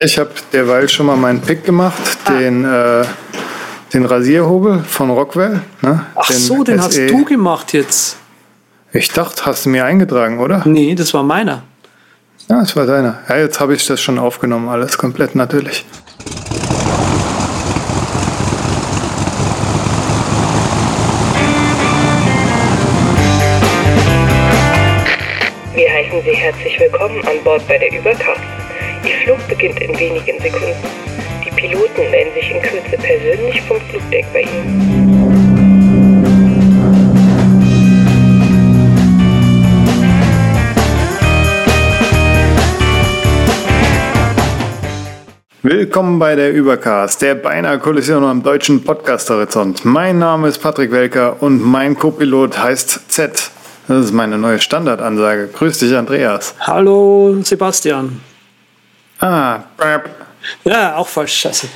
Ich habe derweil schon mal meinen Pick gemacht, ah. den, äh, den Rasierhobel von Rockwell. Ne? Ach den so, den SE. hast du gemacht jetzt. Ich dachte, hast du mir eingetragen, oder? Nee, das war meiner. Ja, das war deiner. Ja, jetzt habe ich das schon aufgenommen, alles komplett natürlich. Wir heißen Sie herzlich willkommen an Bord bei der Überkraft. Ihr Flug beginnt in wenigen Sekunden. Die Piloten melden sich in Kürze persönlich vom Flugdeck bei Ihnen. Willkommen bei der Übercast, der beinahe Kollision am deutschen Podcast-Horizont. Mein Name ist Patrick Welker und mein Co-Pilot heißt Z. Das ist meine neue Standardansage. Grüß dich, Andreas. Hallo, Sebastian. Ah, brab. Ja, auch falsch, scheiße.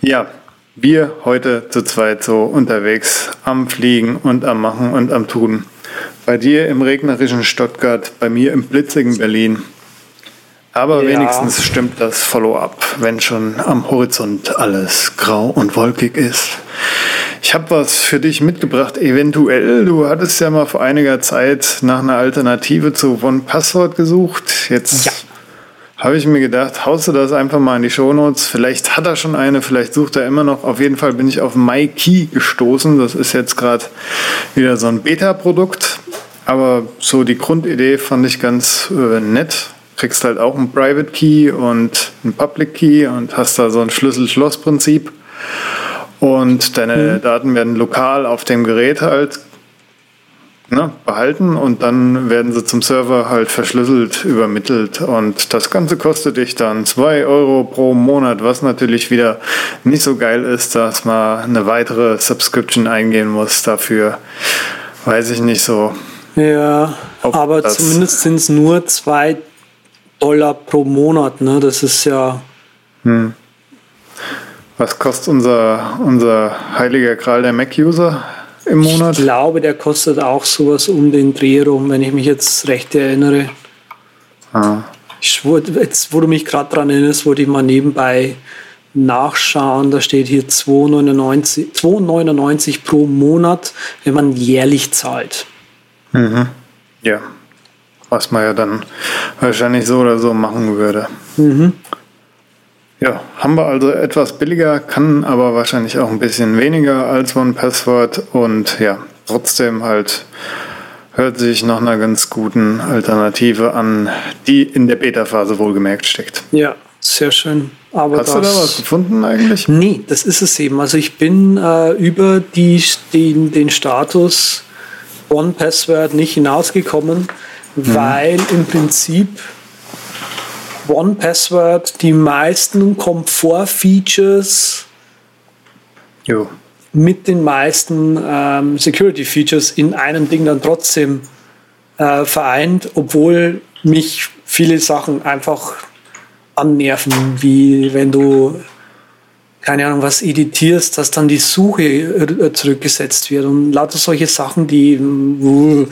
ja, wir heute zu zweit so unterwegs am Fliegen und am Machen und am Tun. Bei dir im regnerischen Stuttgart, bei mir im blitzigen Berlin. Aber ja. wenigstens stimmt das Follow-up, wenn schon am Horizont alles grau und wolkig ist. Ich habe was für dich mitgebracht. Eventuell, du hattest ja mal vor einiger Zeit nach einer Alternative zu OnePassword gesucht. Jetzt ja. habe ich mir gedacht, haust du das einfach mal in die Shownotes. Vielleicht hat er schon eine, vielleicht sucht er immer noch. Auf jeden Fall bin ich auf MyKey gestoßen. Das ist jetzt gerade wieder so ein Beta-Produkt. Aber so die Grundidee fand ich ganz äh, nett. Kriegst halt auch einen Private Key und einen Public Key und hast da so ein Schlüssel-Schloss-Prinzip. Und deine mhm. Daten werden lokal auf dem Gerät halt ne, behalten und dann werden sie zum Server halt verschlüsselt übermittelt. Und das Ganze kostet dich dann 2 Euro pro Monat, was natürlich wieder nicht so geil ist, dass man eine weitere Subscription eingehen muss dafür. Weiß ich nicht so. Ja, aber zumindest sind es nur 2 Dollar pro Monat. Ne? Das ist ja. Hm. Was kostet unser, unser heiliger Kral der Mac-User im Monat? Ich glaube, der kostet auch sowas um den Dreh rum, wenn ich mich jetzt recht erinnere. Ah. Ich, jetzt, wo du mich gerade dran erinnerst, wollte ich mal nebenbei nachschauen. Da steht hier 2,99, 2,99 pro Monat, wenn man jährlich zahlt. Mhm. Ja, was man ja dann wahrscheinlich so oder so machen würde. Mhm. Ja, haben wir also etwas billiger, kann aber wahrscheinlich auch ein bisschen weniger als One Password und ja, trotzdem halt hört sich nach einer ganz guten Alternative an, die in der Beta-Phase wohlgemerkt steckt. Ja, sehr schön. Aber Hast du da was gefunden eigentlich? Nee, das ist es eben. Also ich bin äh, über die, den, den Status One Password nicht hinausgekommen, mhm. weil im Prinzip One Password die meisten Komfort-Features mit den meisten ähm, Security-Features in einem Ding dann trotzdem äh, vereint, obwohl mich viele Sachen einfach annerven, wie wenn du keine Ahnung, was editierst, dass dann die Suche äh, zurückgesetzt wird und lauter solche Sachen, die uh,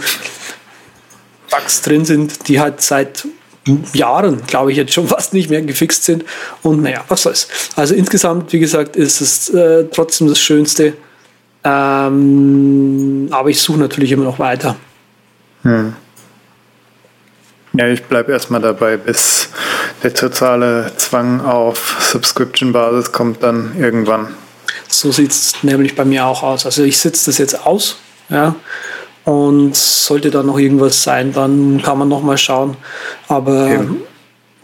Bugs drin sind, die halt seit Jahren, glaube ich, jetzt schon fast nicht mehr gefixt sind. Und naja, was soll's. Also insgesamt, wie gesagt, ist es äh, trotzdem das Schönste. Ähm, aber ich suche natürlich immer noch weiter. Hm. Ja, ich bleibe erstmal dabei, bis der totale Zwang auf Subscription-Basis kommt dann irgendwann. So sieht es nämlich bei mir auch aus. Also ich sitze das jetzt aus. Ja. Und sollte da noch irgendwas sein, dann kann man noch mal schauen. Aber Eben.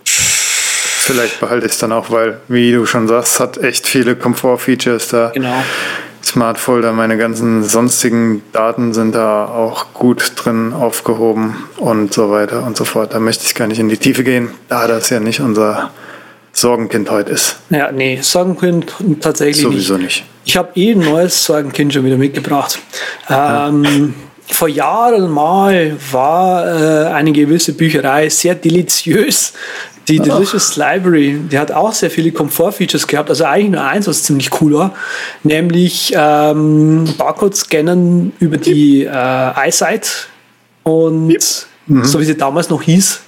vielleicht behalte ich es dann auch, weil, wie du schon sagst, hat echt viele Komfort-Features da. Genau. Smart Folder, meine ganzen sonstigen Daten sind da auch gut drin aufgehoben und so weiter und so fort. Da möchte ich gar nicht in die Tiefe gehen, da das ja nicht unser Sorgenkind heute ist. Ja, nee, Sorgenkind tatsächlich Sowieso nicht. nicht. Ich habe eh ein neues Sorgenkind schon wieder mitgebracht. Ähm, ja vor Jahren mal war äh, eine gewisse Bücherei sehr deliziös. Die Ach. Delicious Library, die hat auch sehr viele Komfort-Features gehabt. Also eigentlich nur eins, was ziemlich cool war, nämlich ähm, Barcode-Scannen über die äh, iSight und mhm. so wie sie damals noch hieß.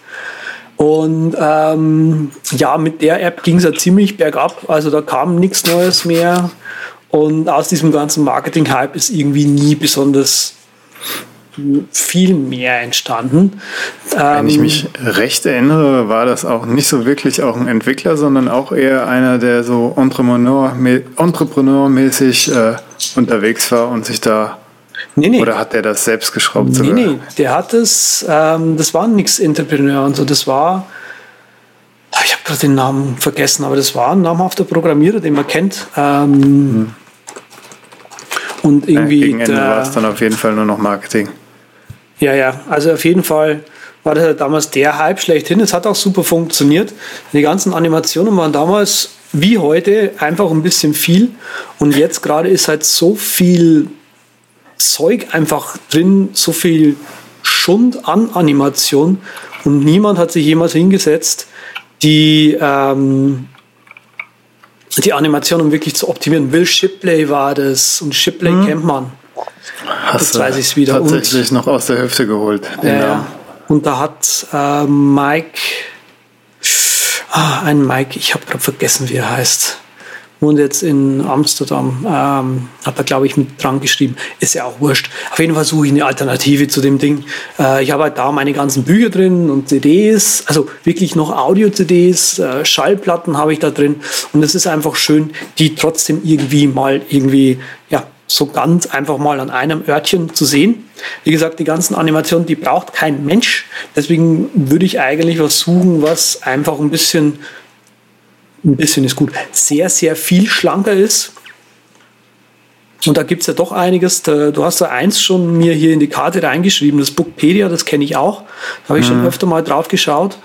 Und ähm, ja, mit der App ging es ja ziemlich bergab. Also da kam nichts Neues mehr. Und aus diesem ganzen Marketing-Hype ist irgendwie nie besonders viel mehr entstanden. Wenn ich ähm, mich recht erinnere, war das auch nicht so wirklich auch ein Entwickler, sondern auch eher einer, der so entrepreneurmäßig äh, unterwegs war und sich da Nee, nee. Oder hat der das selbst geschraubt? Nee, sogar? nee, der hat es, ähm, das war nichts Entrepreneur und so, das war, ah, ich habe gerade den Namen vergessen, aber das war ein namhafter Programmierer, den man kennt. Ähm, hm. Und irgendwie. Ja, gegen Ende war es dann auf jeden Fall nur noch Marketing. Ja, ja, also auf jeden Fall war das halt damals der Hype schlechthin. Es hat auch super funktioniert. Die ganzen Animationen waren damals wie heute einfach ein bisschen viel. Und jetzt gerade ist halt so viel Zeug einfach drin, so viel Schund an Animation und niemand hat sich jemals hingesetzt, die, ähm, die Animationen wirklich zu optimieren. Will Shipley war das und Shipley hm. kennt man. Hast Jetzt weiß ich wieder. Tatsächlich und, noch aus der Hüfte geholt. Ja, und da hat äh, Mike, ah, ein Mike, ich habe gerade vergessen, wie er heißt wohnt jetzt in Amsterdam, ähm, hat er, glaube ich, mit dran geschrieben. Ist ja auch wurscht. Auf jeden Fall suche ich eine Alternative zu dem Ding. Äh, ich habe halt da meine ganzen Bücher drin und CDs, also wirklich noch Audio-CDs, äh, Schallplatten habe ich da drin. Und es ist einfach schön, die trotzdem irgendwie mal irgendwie, ja, so ganz einfach mal an einem Örtchen zu sehen. Wie gesagt, die ganzen Animationen, die braucht kein Mensch. Deswegen würde ich eigentlich was suchen, was einfach ein bisschen ein bisschen ist gut, sehr, sehr viel schlanker ist. Und da gibt es ja doch einiges. Du hast da eins schon mir hier in die Karte reingeschrieben, das Bookpedia, das kenne ich auch. Da habe ich mhm. schon öfter mal drauf geschaut.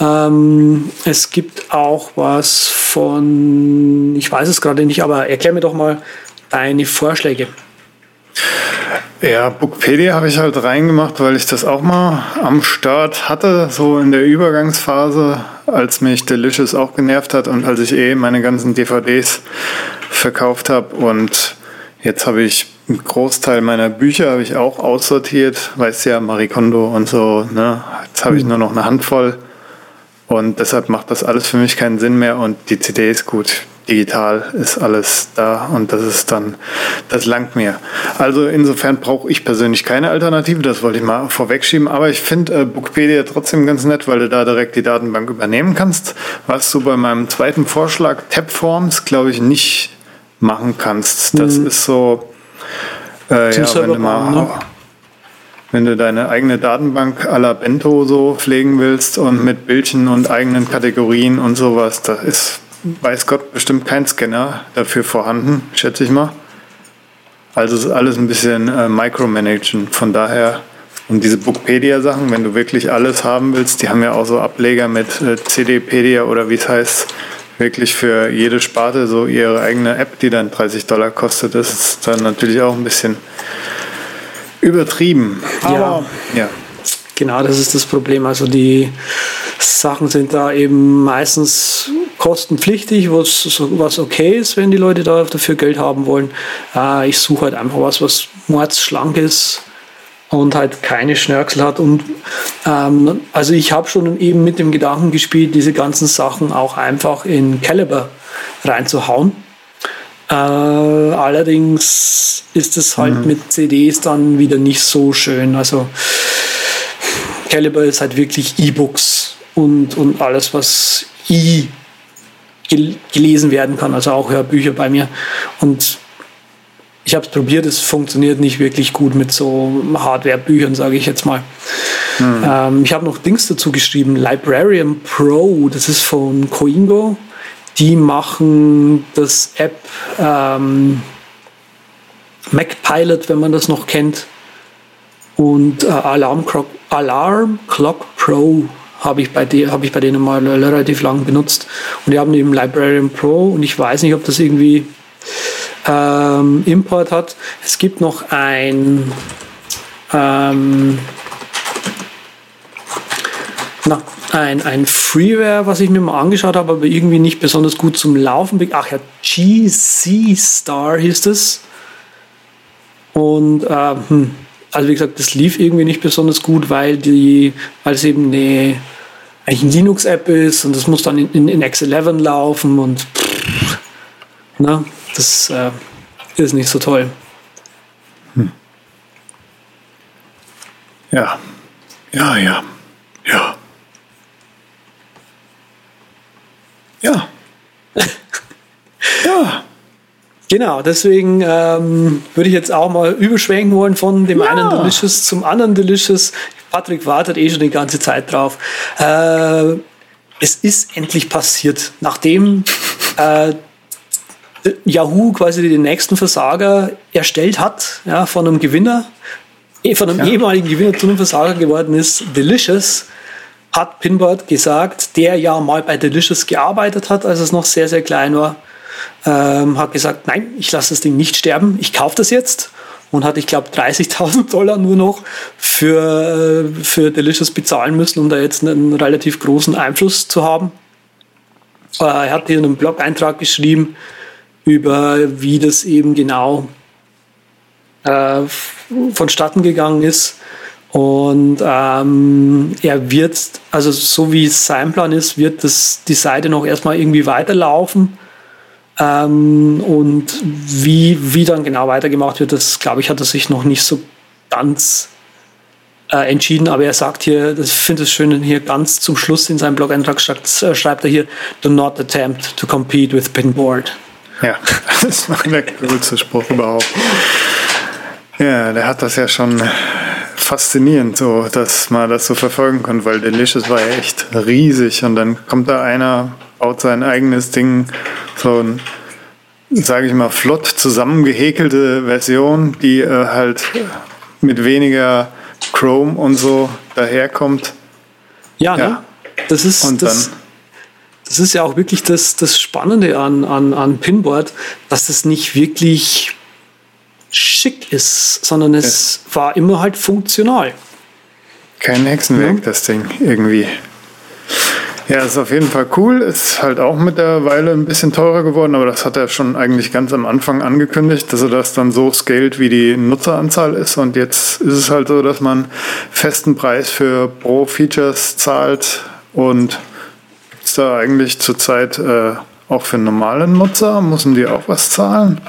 Ähm, es gibt auch was von, ich weiß es gerade nicht, aber erklär mir doch mal deine Vorschläge. Ja, Bookpedia habe ich halt reingemacht, weil ich das auch mal am Start hatte, so in der Übergangsphase, als mich Delicious auch genervt hat und als ich eh meine ganzen DVDs verkauft habe. Und jetzt habe ich einen Großteil meiner Bücher habe ich auch aussortiert, weißt ja, Marie Kondo und so. Ne? Jetzt habe ich hm. nur noch eine Handvoll. Und deshalb macht das alles für mich keinen Sinn mehr und die CD ist gut digital ist alles da und das ist dann, das langt mir. Also insofern brauche ich persönlich keine Alternative, das wollte ich mal vorwegschieben, aber ich finde äh, Bookpedia trotzdem ganz nett, weil du da direkt die Datenbank übernehmen kannst, was du bei meinem zweiten Vorschlag Tabforms, glaube ich, nicht machen kannst. Das mhm. ist so, äh, ja, wenn du mal... Ne? Wenn du deine eigene Datenbank à la Bento so pflegen willst und mit Bildchen und eigenen Kategorien und sowas, das ist weiß Gott, bestimmt kein Scanner dafür vorhanden, schätze ich mal. Also ist alles ein bisschen äh, micromanagen. Von daher, und diese Bookpedia-Sachen, wenn du wirklich alles haben willst, die haben ja auch so Ableger mit äh, CDpedia oder wie es heißt, wirklich für jede Sparte so ihre eigene App, die dann 30 Dollar kostet. Das ist dann natürlich auch ein bisschen übertrieben. Aber ja. ja. Genau, das ist das Problem. Also die Sachen sind da eben meistens kostenpflichtig, was, was okay ist, wenn die Leute da dafür Geld haben wollen. Äh, ich suche halt einfach was, was mordsschlank ist und halt keine Schnörkel hat. Und ähm, also ich habe schon eben mit dem Gedanken gespielt, diese ganzen Sachen auch einfach in Caliber reinzuhauen. Äh, allerdings ist es halt mhm. mit CDs dann wieder nicht so schön. Also Caliber ist halt wirklich E-Books und, und alles, was E gelesen werden kann, also auch Hörbücher bei mir. Und ich habe es probiert, es funktioniert nicht wirklich gut mit so Hardware-Büchern, sage ich jetzt mal. Mhm. Ähm, ich habe noch Dings dazu geschrieben, Librarian Pro, das ist von Coingo. Die machen das App ähm, MacPilot, wenn man das noch kennt. Und äh, Alarm, Clock, Alarm Clock Pro habe ich, bei hab ich bei denen mal relativ lang benutzt. Und die haben eben Librarian Pro und ich weiß nicht, ob das irgendwie ähm, Import hat. Es gibt noch ein ähm, na, ein, ein Freeware, was ich mir mal angeschaut habe, aber irgendwie nicht besonders gut zum Laufen. Ach ja, GC Star hieß es. Und äh, hm, also wie gesagt, das lief irgendwie nicht besonders gut, weil die, weil es eben eine, eigentlich eine Linux-App ist und das muss dann in, in, in X11 laufen und na, das äh, ist nicht so toll. Ja. Ja, ja. Ja. Ja. ja. Genau, deswegen ähm, würde ich jetzt auch mal überschwenken wollen von dem Ja. einen Delicious zum anderen Delicious. Patrick wartet eh schon die ganze Zeit drauf. Äh, es ist endlich passiert. Nachdem äh, Yahoo quasi den nächsten Versager erstellt hat, ja, von einem Gewinner, eh, von einem Ja. ehemaligen Gewinner zu einem Versager geworden ist, Delicious, hat Pinboard gesagt, der ja mal bei Delicious gearbeitet hat, als es noch sehr, sehr klein war, ähm, hat gesagt, nein, ich lasse das Ding nicht sterben, ich kaufe das jetzt und hat, ich glaube, 30.000 Dollar nur noch für, äh, für Delicious bezahlen müssen, um da jetzt einen relativ großen Einfluss zu haben. Äh, er hat hier einen Blog-Eintrag geschrieben über, wie das eben genau äh, vonstatten gegangen ist. Und ähm, er wird, also so wie es sein Plan ist, wird das, die Seite noch erstmal irgendwie weiterlaufen. Ähm, und wie, wie dann genau weitergemacht wird, das glaube ich, hat er sich noch nicht so ganz äh, entschieden. Aber er sagt hier, das finde ich schön, hier ganz zum Schluss in seinem Blog-Eintrag schreibt, äh, schreibt er hier, do not attempt to compete with Pinboard. Ja, das war der coolste Spruch überhaupt. Ja, der hat das ja schon faszinierend, so, dass man das so verfolgen konnte, weil Delicious war ja echt riesig und dann kommt da einer, baut sein eigenes Ding, so ein, sage ich mal, flott zusammengehäkelte Version, die äh, halt mit weniger Chrome und so daherkommt. Ja, Ja. Ne? das ist Und das, dann- das ist ja auch wirklich das, das Spannende an, an, an Pinboard, dass es nicht wirklich schick ist, sondern es war immer halt funktional. Kein Hexenwerk, das Ding, irgendwie. Ja, ist auf jeden Fall cool. Ist halt auch mit der Weile ein bisschen teurer geworden, aber das hat er schon eigentlich ganz am Anfang angekündigt, dass er das dann so scaled, wie die Nutzeranzahl ist. Und jetzt ist es halt so, dass man festen Preis für Pro-Features zahlt und gibt's da eigentlich zurzeit äh, auch für normale Nutzer, müssen die auch was zahlen?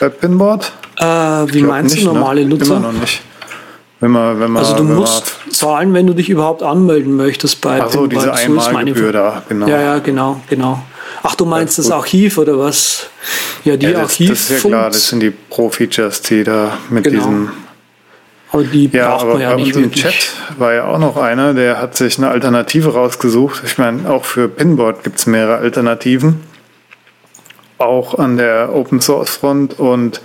Bei Pinboard? Äh, wie meinst nicht, du normale ne? Nutzer? Immer noch nicht. Wenn man, wenn man, Also du wenn man musst zahlen, wenn du dich überhaupt anmelden möchtest bei Ach so, diese Pinboard. ist meine Einmalgebühr da, genau. Ja, ja, genau, genau. Ach, du meinst das gut. Archiv oder was? Ja, die Ja, das, Archiv. das ist ja klar, das sind die Pro-Features, die da mit Genau. diesem. aber die Ja, braucht aber man ja bei nicht uns im. Chat war ja auch noch einer, der hat sich eine Alternative rausgesucht. Ich meine, auch für Pinboard gibt es mehrere Alternativen. Auch an der Open Source Front und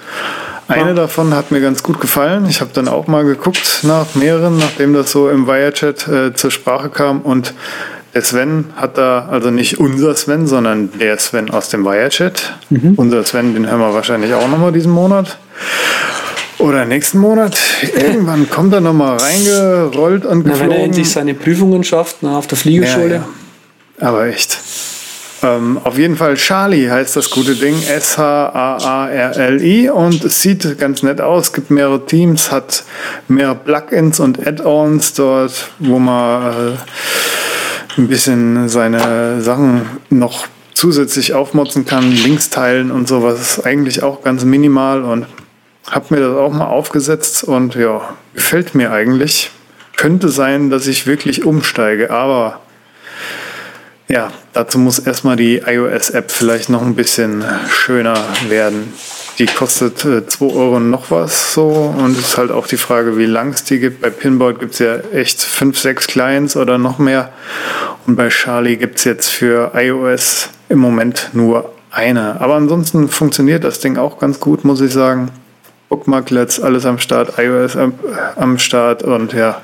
eine davon hat mir ganz gut gefallen. Ich habe dann auch mal geguckt nach mehreren, nachdem das so im Wirechat äh, zur Sprache kam und der Sven hat da, also nicht unser Sven, sondern der Sven aus dem Wirechat. Mhm. Unser Sven, den hören wir wahrscheinlich auch nochmal diesen Monat. Oder nächsten Monat. Irgendwann kommt er nochmal reingerollt und Na, wenn er geflogen. endlich seine Prüfungen schafft na, auf der Fliegerschule. Ja, ja. Aber echt. Ähm, auf jeden Fall Charlie heißt das gute Ding. S-H-A-A-R-L-I. Und es sieht ganz nett aus. Gibt mehrere Teams, hat mehrere Plugins und Add-ons dort, wo man äh, ein bisschen seine Sachen noch zusätzlich aufmotzen kann, Links teilen und sowas. Eigentlich auch ganz minimal und habe mir das auch mal aufgesetzt und ja, gefällt mir eigentlich. Könnte sein, dass ich wirklich umsteige, aber ja, dazu muss erstmal die iOS-App vielleicht noch ein bisschen schöner werden. Die kostet äh, 2 Euro noch was so und es ist halt auch die Frage, wie lang es die gibt. Bei Pinboard gibt es ja echt 5, 6 Clients oder noch mehr. Und bei Charlie gibt es jetzt für iOS im Moment nur eine. Aber ansonsten funktioniert das Ding auch ganz gut, muss ich sagen. Bookmarklets, alles am Start, iOS am, am Start und ja,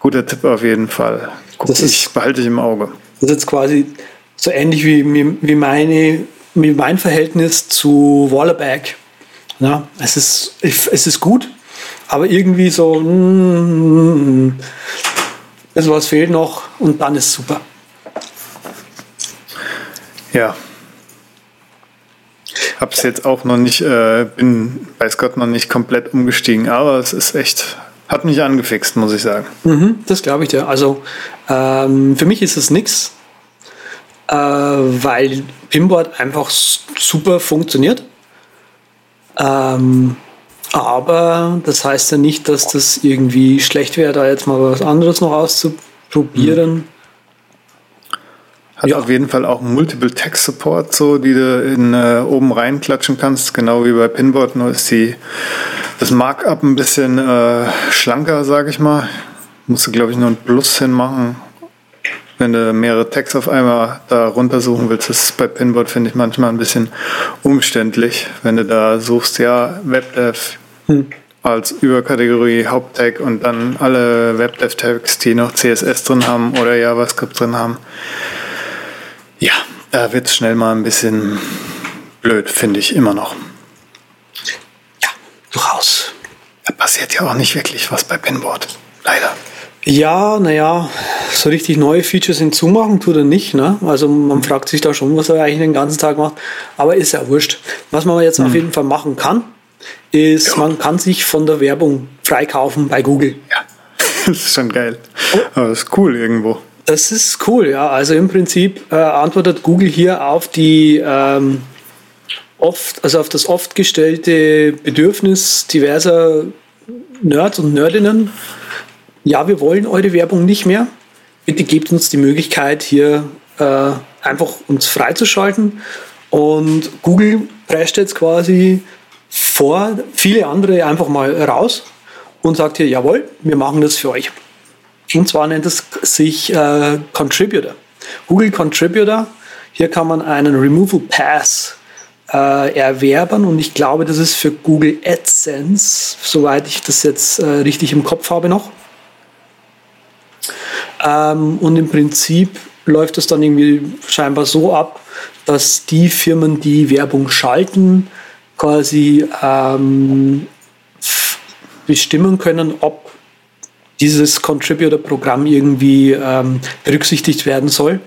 guter Tipp auf jeden Fall. Guck Das ist- ich, behalte ich im Auge. Das ist jetzt quasi so ähnlich wie, wie, meine, wie mein Verhältnis zu Wallaback. Ja, es, ist, es ist gut, aber irgendwie so, mm, das was fehlt noch und dann ist super. Ja. Hab's jetzt auch noch nicht, äh, bin weiß Gott noch nicht komplett umgestiegen, aber es ist echt, hat mich angefixt, muss ich sagen. Mhm, das glaube ich dir. Also ähm, für mich ist es nichts, äh, weil Pinboard einfach super funktioniert. Ähm, aber das heißt ja nicht, dass das irgendwie schlecht wäre, da jetzt mal was anderes noch auszuprobieren. Mhm. Hat ja. auf jeden Fall auch Multiple Text Support, so die du in, äh, oben reinklatschen kannst, genau wie bei Pinboard, nur ist die, das Markup ein bisschen äh, schlanker, sage ich mal. Musst du, glaube ich, nur ein Plus hinmachen. Wenn du mehrere Tags auf einmal da runtersuchen willst, das ist bei Pinboard, finde ich, manchmal ein bisschen umständlich. Wenn du da suchst, ja, WebDev hm. als Überkategorie Haupttag und dann alle WebDev-Tags, die noch CSS drin haben oder JavaScript drin haben ja, da wird es schnell mal ein bisschen blöd, finde ich immer noch. Durchaus. Da passiert ja auch nicht wirklich was bei Pinboard. Leider. Ja, naja, so richtig neue Features hinzumachen tut er nicht. Ne? Also man fragt sich da schon, was er eigentlich den ganzen Tag macht. Aber ist ja wurscht. Was man jetzt hm. auf jeden Fall machen kann, ist, ja. man kann sich von der Werbung freikaufen bei Google. Ja, das ist schon geil. Oh. Aber das ist cool irgendwo. Das ist cool, ja. Also im Prinzip äh, antwortet Google hier auf die ähm, oft, also auf das oft gestellte Bedürfnis diverser Nerds und Nerdinnen. Ja, wir wollen eure Werbung nicht mehr. Bitte gebt uns die Möglichkeit, hier äh, einfach uns freizuschalten. Und Google prescht jetzt quasi vor viele andere einfach mal raus und sagt hier, jawohl, wir machen das für euch. Und zwar nennt es sich äh, Contributor. Google Contributor. Hier kann man einen Removal Pass äh, erwerben und ich glaube, das ist für Google AdSense, soweit ich das jetzt äh, richtig im Kopf habe noch. Ähm, und im Prinzip läuft es dann irgendwie scheinbar so ab, dass die Firmen, die Werbung schalten, quasi ähm, bestimmen können, ob dieses Contributor-Programm irgendwie ähm, berücksichtigt werden soll.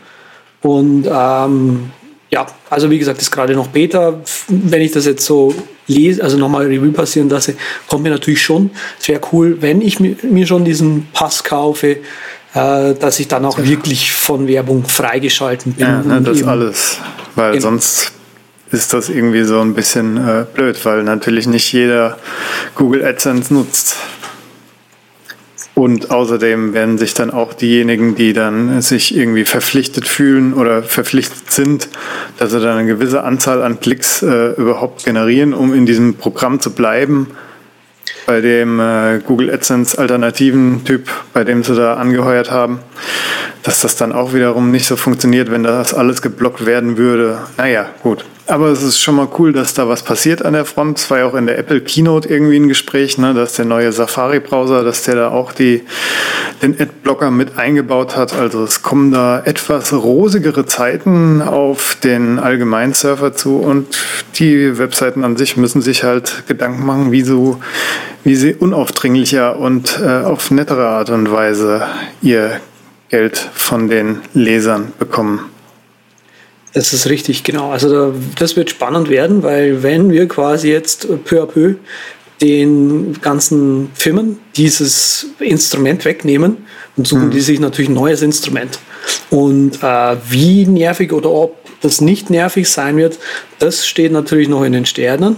Und ähm, ja, also wie gesagt, ist gerade noch Beta. Wenn ich das jetzt so lese, also nochmal Review passieren lasse, kommt mir natürlich schon. Es wäre cool, wenn ich mir schon diesen Pass kaufe, äh, dass ich dann auch wirklich von Werbung freigeschalten bin. Ja, ne, das alles. Weil genau. sonst ist das irgendwie so ein bisschen äh, blöd, weil natürlich nicht jeder Google AdSense nutzt. Und außerdem werden sich dann auch diejenigen, die dann sich irgendwie verpflichtet fühlen oder verpflichtet sind, dass sie dann eine gewisse Anzahl an Klicks äh, überhaupt generieren, um in diesem Programm zu bleiben, bei dem äh, Google AdSense alternativen Typ, bei dem sie da angeheuert haben, dass das dann auch wiederum nicht so funktioniert, wenn das alles geblockt werden würde. Naja, gut. Aber es ist schon mal cool, dass da was passiert an der Front. Es war ja auch in der Apple Keynote irgendwie ein Gespräch, ne, dass der neue Safari-Browser, dass der da auch die, den Adblocker mit eingebaut hat. Also es kommen da etwas rosigere Zeiten auf den allgemeinen Surfer zu und die Webseiten an sich müssen sich halt Gedanken machen, wie, so, wie sie unaufdringlicher und äh, auf nettere Art und Weise ihr Geld von den Lesern bekommen. Das ist richtig, genau. Also da, das wird spannend werden, weil wenn wir quasi jetzt peu à peu den ganzen Firmen dieses Instrument wegnehmen und suchen mhm. die sich natürlich ein neues Instrument. Und äh, wie nervig oder ob das nicht nervig sein wird, das steht natürlich noch in den Sternen.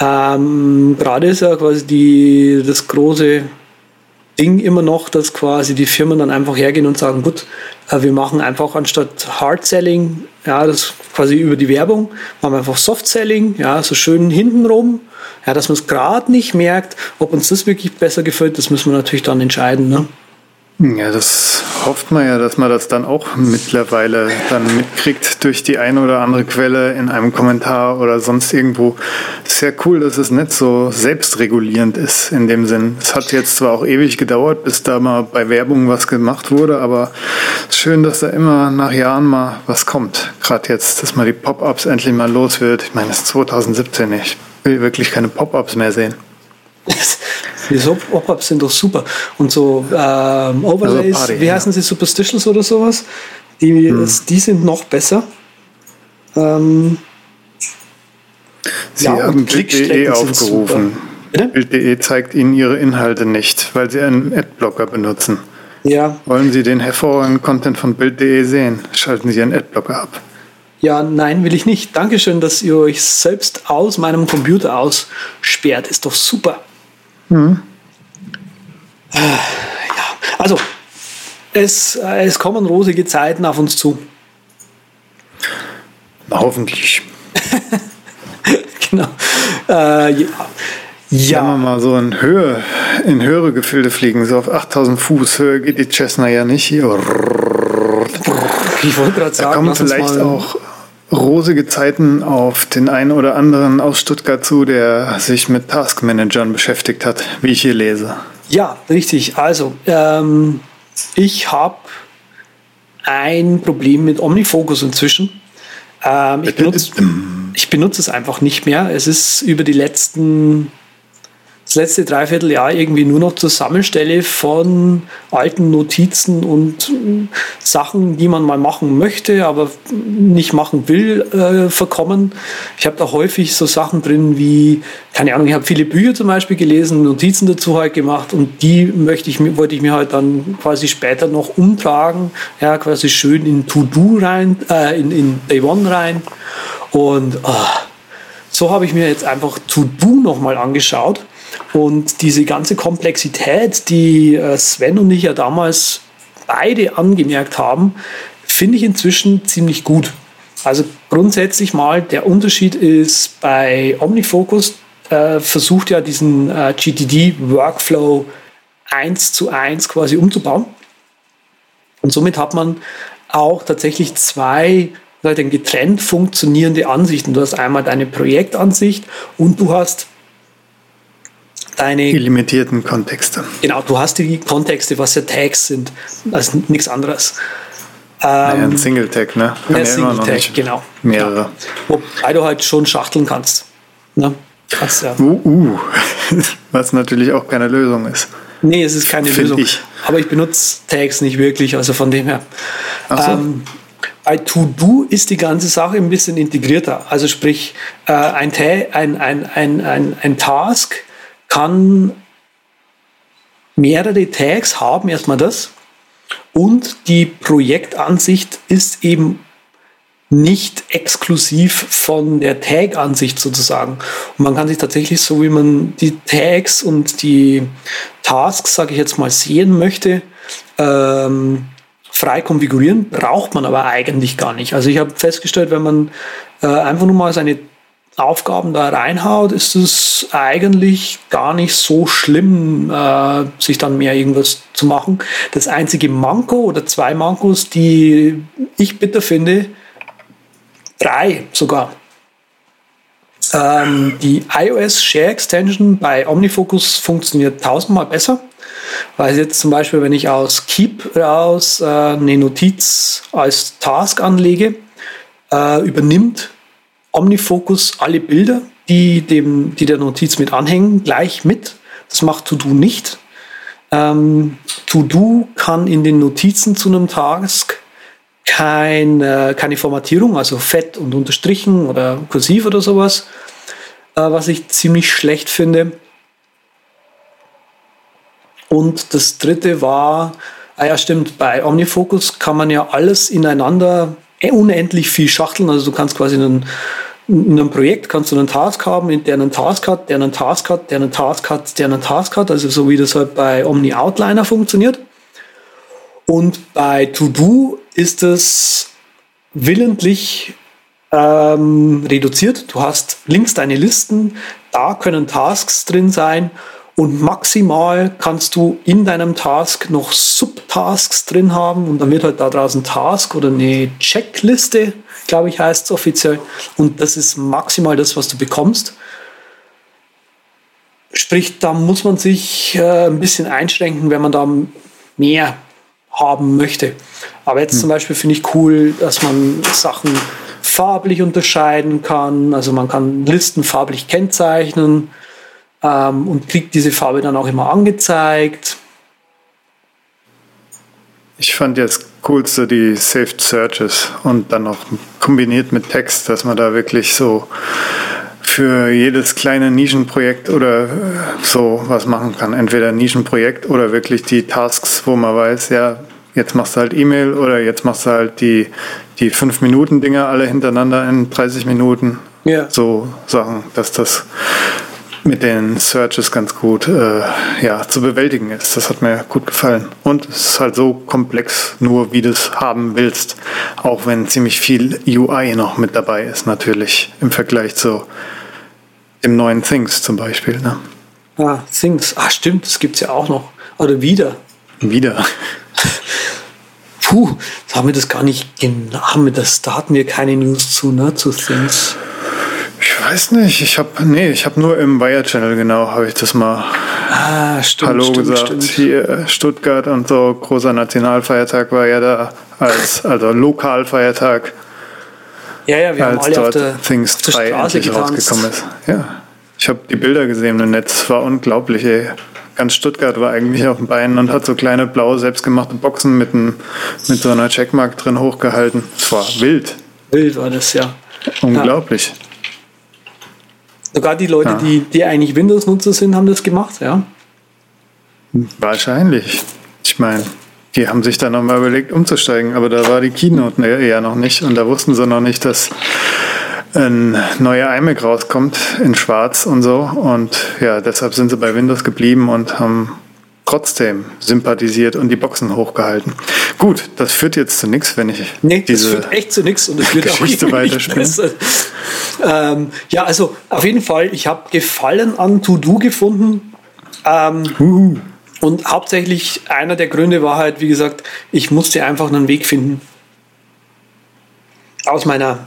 Ähm, Gerade ist ja quasi die, das große Ding immer noch, dass quasi die Firmen dann einfach hergehen und sagen, gut, äh, wir machen einfach anstatt Hard Selling, ja, das quasi über die Werbung, machen wir einfach Soft Selling, ja, so schön hintenrum, ja, dass man es gerade nicht merkt, ob uns das wirklich besser gefällt, das müssen wir natürlich dann entscheiden, ne? Ja, das hofft man ja, dass man das dann auch mittlerweile dann mitkriegt durch die eine oder andere Quelle in einem Kommentar oder sonst irgendwo. Sehr cool, dass es nicht so selbstregulierend ist in dem Sinn. Es hat jetzt zwar auch ewig gedauert, bis da mal bei Werbung was gemacht wurde, aber schön, dass da immer nach Jahren mal was kommt. Gerade jetzt, dass mal die Pop-ups endlich mal los wird. Ich meine, es ist 2017. Ich will wirklich keine Pop-ups mehr sehen. Die Pop-Ups sind doch super. Und so ähm, Overlays, also Party, wie heißen sie, Superstitions oder sowas, die, hm. die sind noch besser. Ähm, sie ja, haben Click.de aufgerufen. Bild.de zeigt Ihnen Ihre Inhalte nicht, weil Sie einen Adblocker benutzen. Ja. Wollen Sie den hervorragenden Content von Bild.de sehen? Schalten Sie Ihren Adblocker ab. Ja, nein, will ich nicht. Dankeschön, dass ihr euch selbst aus meinem Computer aussperrt. Ist doch super. Mhm. Äh, ja, also, es, es kommen rosige Zeiten auf uns zu. Hoffentlich. genau. Äh, ja. Ja. Wenn wir mal so in Höhe, in höhere Gefilde fliegen, so auf 8000 Fuß Höhe geht die Cessna ja nicht hier. Ich wollte gerade sagen, da kommen vielleicht auch rosige Zeiten auf den einen oder anderen aus Stuttgart zu, der sich mit Taskmanagern beschäftigt hat, wie ich hier lese. Ja, richtig. Also, ähm, ich habe ein Problem mit Omnifocus inzwischen. Ähm, ich, benutze, ich benutze es einfach nicht mehr. Es ist über die letzten das letzte Dreivierteljahr irgendwie nur noch Zusammenstelle von alten Notizen und Sachen, die man mal machen möchte, aber nicht machen will, äh, verkommen. Ich habe da häufig so Sachen drin wie, keine Ahnung, ich habe viele Bücher zum Beispiel gelesen, Notizen dazu halt gemacht und die möchte ich, wollte ich mir halt dann quasi später noch umtragen, ja, quasi schön in To-Do rein, äh, in, in Day One rein und oh, so habe ich mir jetzt einfach To-Do nochmal angeschaut und diese ganze Komplexität, die äh, Sven und ich ja damals beide angemerkt haben, finde ich inzwischen ziemlich gut. Also grundsätzlich mal, der Unterschied ist bei OmniFocus äh, versucht ja diesen äh, GTD-Workflow eins zu eins quasi umzubauen. Und somit hat man auch tatsächlich zwei getrennt funktionierende Ansichten. Du hast einmal deine Projektansicht und du hast deine. Die limitierten Kontexte. Genau, du hast die Kontexte, was ja Tags sind, also nichts anderes. Ähm, naja, ein Single-Tag, ne? Kann ja Single-Tag, genau. Mehrere. Genau. Wobei du halt schon schachteln kannst. Ne? Kannst, ja. uh, uh. Was natürlich auch keine Lösung ist. Nee, es ist keine Find Lösung. Ich. Aber ich benutze Tags nicht wirklich, also von dem her. Ach so. Ähm, To-Do ist die ganze Sache ein bisschen integrierter. Also sprich, äh, ein, ein, ein, ein, ein, ein Task kann mehrere Tags haben, erstmal das. Und die Projektansicht ist eben nicht exklusiv von der Tag-Ansicht sozusagen. Und man kann sich tatsächlich, so wie man die Tags und die Tasks, sage ich jetzt mal, sehen möchte, ähm, frei konfigurieren, braucht man aber eigentlich gar nicht. Also ich habe festgestellt, wenn man äh, einfach nur mal seine Aufgaben da reinhaut, ist es eigentlich gar nicht so schlimm, äh, sich dann mehr irgendwas zu machen. Das einzige Manko oder zwei Mankos, die ich bitter finde, drei sogar. Ähm, die iOS Share Extension bei OmniFocus funktioniert tausendmal besser, weil jetzt zum Beispiel, wenn ich aus Keep raus äh, eine Notiz als Task anlege, äh, übernimmt OmniFocus alle Bilder, die, dem, die der Notiz mit anhängen, gleich mit. Das macht To-Do nicht. Ähm, To-Do kann in den Notizen zu einem Task kein, äh, keine Formatierung, also fett und unterstrichen oder kursiv oder sowas, äh, was ich ziemlich schlecht finde. Und das dritte war, ah ja stimmt, bei OmniFocus kann man ja alles ineinander äh, unendlich viel schachteln. Also du kannst quasi einen, in einem Projekt kannst du einen Task haben, der einen Task hat, der einen Task hat, der einen Task hat, der einen Task hat. Also so wie das halt bei Omni Outliner funktioniert. Und bei To-Do ist es willentlich ähm, reduziert. Du hast links deine Listen, da können Tasks drin sein und maximal kannst du in deinem Task noch Subtasks drin haben und dann wird halt da draußen Task oder eine Checkliste, glaube ich, heißt es offiziell. Und das ist maximal das, was du bekommst. Sprich, da muss man sich äh, ein bisschen einschränken, wenn man da mehr haben möchte. Aber jetzt hm. zum Beispiel finde ich cool, dass man Sachen farblich unterscheiden kann. Also man kann Listen farblich kennzeichnen ähm, und kriegt diese Farbe dann auch immer angezeigt. Ich fand jetzt coolste die Saved Searches und dann noch kombiniert mit Text, dass man da wirklich so für jedes kleine Nischenprojekt oder äh, so was machen kann. Entweder Nischenprojekt oder wirklich die Tasks, wo man weiß, ja, jetzt machst du halt E-Mail oder jetzt machst du halt die, die 5-Minuten-Dinger alle hintereinander in 30 Minuten. Ja. So Sachen, dass das mit den Searches ganz gut äh, ja, zu bewältigen ist. Das hat mir gut gefallen. Und es ist halt so komplex, nur wie du es haben willst. Auch wenn ziemlich viel UI noch mit dabei ist, natürlich, im Vergleich zu dem neuen Things zum Beispiel. Ne? Ah, Things. Ah, stimmt, das gibt es ja auch noch. Oder wieder. Wieder. Puh, da haben wir das gar nicht. Haben wir das, da hatten wir keine News zu, ne, zu Things. Ich weiß nicht, ich habe nee, ich habe nur im Wire Channel genau, habe ich das mal Ah, stimmt, Hallo stimmt, gesagt. stimmt. Hier Stuttgart und so großer Nationalfeiertag war ja da als also Lokalfeiertag, Ja, ja, wir haben als alle auf dort der, Things auf der 3 Straße endlich getanzt. rausgekommen ist. Ja, ich habe die Bilder gesehen im Netz, war unglaublich. Ey. Ganz Stuttgart war eigentlich auf den Beinen und hat so kleine blaue selbstgemachte Boxen mit, einem, mit so einer Checkmark drin hochgehalten. Es war wild, Wild war das, ja. unglaublich. Sogar die Leute, Ja. die, die eigentlich Windows-Nutzer sind, haben das gemacht, ja. Wahrscheinlich. Ich meine, die haben sich dann nochmal überlegt, umzusteigen, aber da war die Keynote ja ja noch nicht und da wussten sie noch nicht, dass ein neuer iMac rauskommt in schwarz und so. Und ja, deshalb sind sie bei Windows geblieben und haben trotzdem sympathisiert und die Boxen hochgehalten. Gut, das führt jetzt zu nichts, wenn ich Nee, das diese führt echt zu nichts und es wird auch Geschichte nicht weiterspinnen. besser. Ähm, ja, also auf jeden Fall, ich habe Gefallen an To-Do gefunden. Ähm, Und hauptsächlich einer der Gründe war halt, wie gesagt, ich musste einfach einen Weg finden aus meiner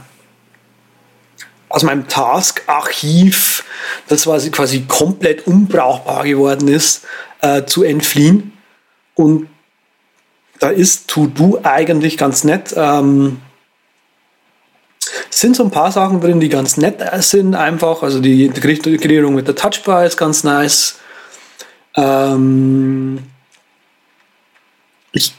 aus meinem Task-Archiv, das quasi, quasi komplett unbrauchbar geworden ist, äh, zu entfliehen. Und da ist To-Do eigentlich ganz nett. Ähm, es sind so ein paar Sachen drin, die ganz nett sind, einfach. Also die Integrierung mit der Touchbar ist ganz nice. Ähm, ich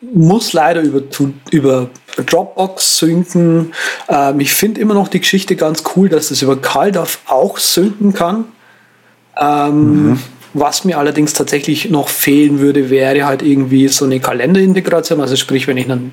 muss leider über, über Dropbox synken. Ähm, ich finde immer noch die Geschichte ganz cool, dass es über CalDAV auch synken kann. Ähm, Was mir allerdings tatsächlich noch fehlen würde, wäre halt irgendwie so eine Kalenderintegration. Also sprich, wenn ich einen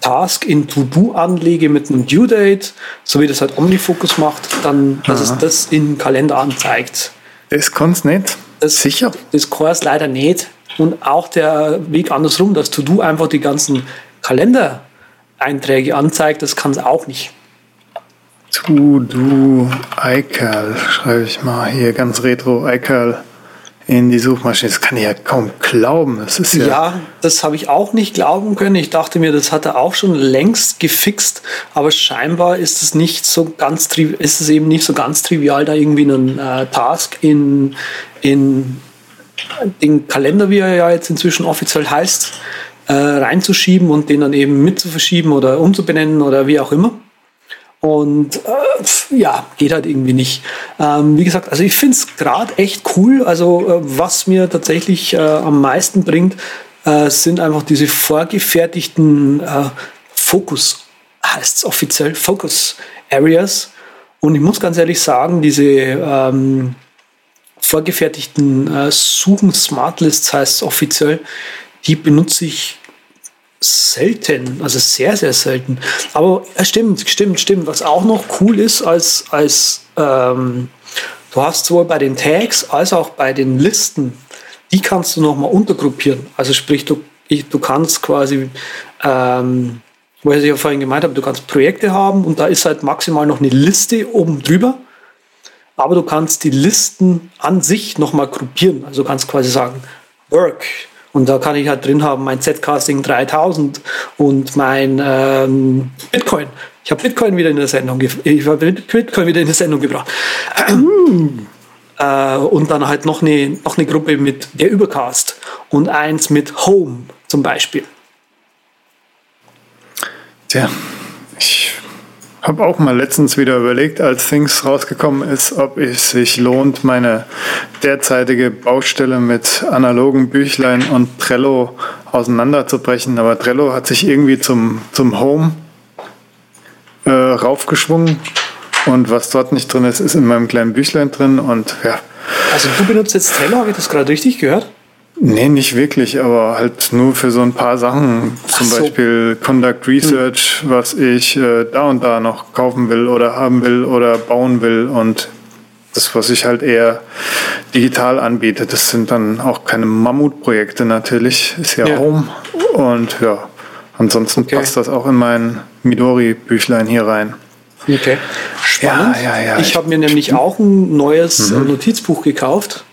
Task in To-Do anlege mit einem Due Date, so wie das halt OmniFocus macht, dann, dass es das in Kalender anzeigt. Das kann's nicht. Das, Sicher? Das Kurs leider nicht. Und auch der Weg andersrum, dass To-Do einfach die ganzen Kalendereinträge anzeigt, das kann es auch nicht. To do iCal, schreibe ich mal hier ganz retro iCal in die Suchmaschine. Das kann ich ja kaum glauben. Das ist ja, Ja, das habe ich auch nicht glauben können. Ich dachte mir, das hat er auch schon längst gefixt, aber scheinbar ist es nicht so ganz ist es eben nicht so ganz trivial, da irgendwie einen äh, Task in, in den Kalender, wie er ja jetzt inzwischen offiziell heißt, äh, reinzuschieben und den dann eben mit zu verschieben oder umzubenennen oder wie auch immer. Und äh, ja, geht halt irgendwie nicht. Ähm, wie gesagt, also ich finde es gerade echt cool. Also äh, was mir tatsächlich äh, am meisten bringt, äh, sind einfach diese vorgefertigten äh, Focus, heißt es offiziell, Focus Areas. Und ich muss ganz ehrlich sagen, diese ähm, vorgefertigten äh, Suchen Smart Lists heißt es offiziell, die benutze ich selten, also sehr, sehr selten. Aber ja, stimmt, stimmt, stimmt. Was auch noch cool ist, als, als ähm, du hast sowohl bei den Tags als auch bei den Listen, die kannst du nochmal untergruppieren. Also sprich, du, ich, du kannst quasi, ähm, wo ich ja vorhin gemeint habe, du kannst Projekte haben und da ist halt maximal noch eine Liste oben drüber. Aber du kannst die Listen an sich nochmal gruppieren. Also du kannst quasi sagen, Work. Und da kann ich halt drin haben mein Zcasting 3000 und mein ähm, Bitcoin. Ich habe Bitcoin wieder in der Sendung, ich Bitcoin wieder in der Sendung gebracht. Äh, und dann halt noch eine, noch eine Gruppe mit der Übercast und eins mit Home zum Beispiel. Tja, ich habe auch mal letztens wieder überlegt, als Things rausgekommen ist, ob es sich lohnt, meine derzeitige Baustelle mit analogen Büchlein und Trello auseinanderzubrechen. Aber Trello hat sich irgendwie zum, zum Home äh, raufgeschwungen Und was dort nicht drin ist, ist in meinem kleinen Büchlein drin. Und ja. Also du benutzt jetzt Trello, habe ich das gerade richtig gehört? Nee, nicht wirklich, aber halt nur für so ein paar Sachen. Zum so. Beispiel Conduct Research, hm. was ich äh, da und da noch kaufen will oder haben will oder bauen will. Und das, was ich halt eher digital anbiete, das sind dann auch keine Mammutprojekte natürlich, ist ja, ja. Home. Und ja, ansonsten okay. passt das auch in mein Midori-Büchlein hier rein. Okay, spannend. Ja, ja, ja. Ich habe mir nämlich auch ein neues mhm. Notizbuch gekauft.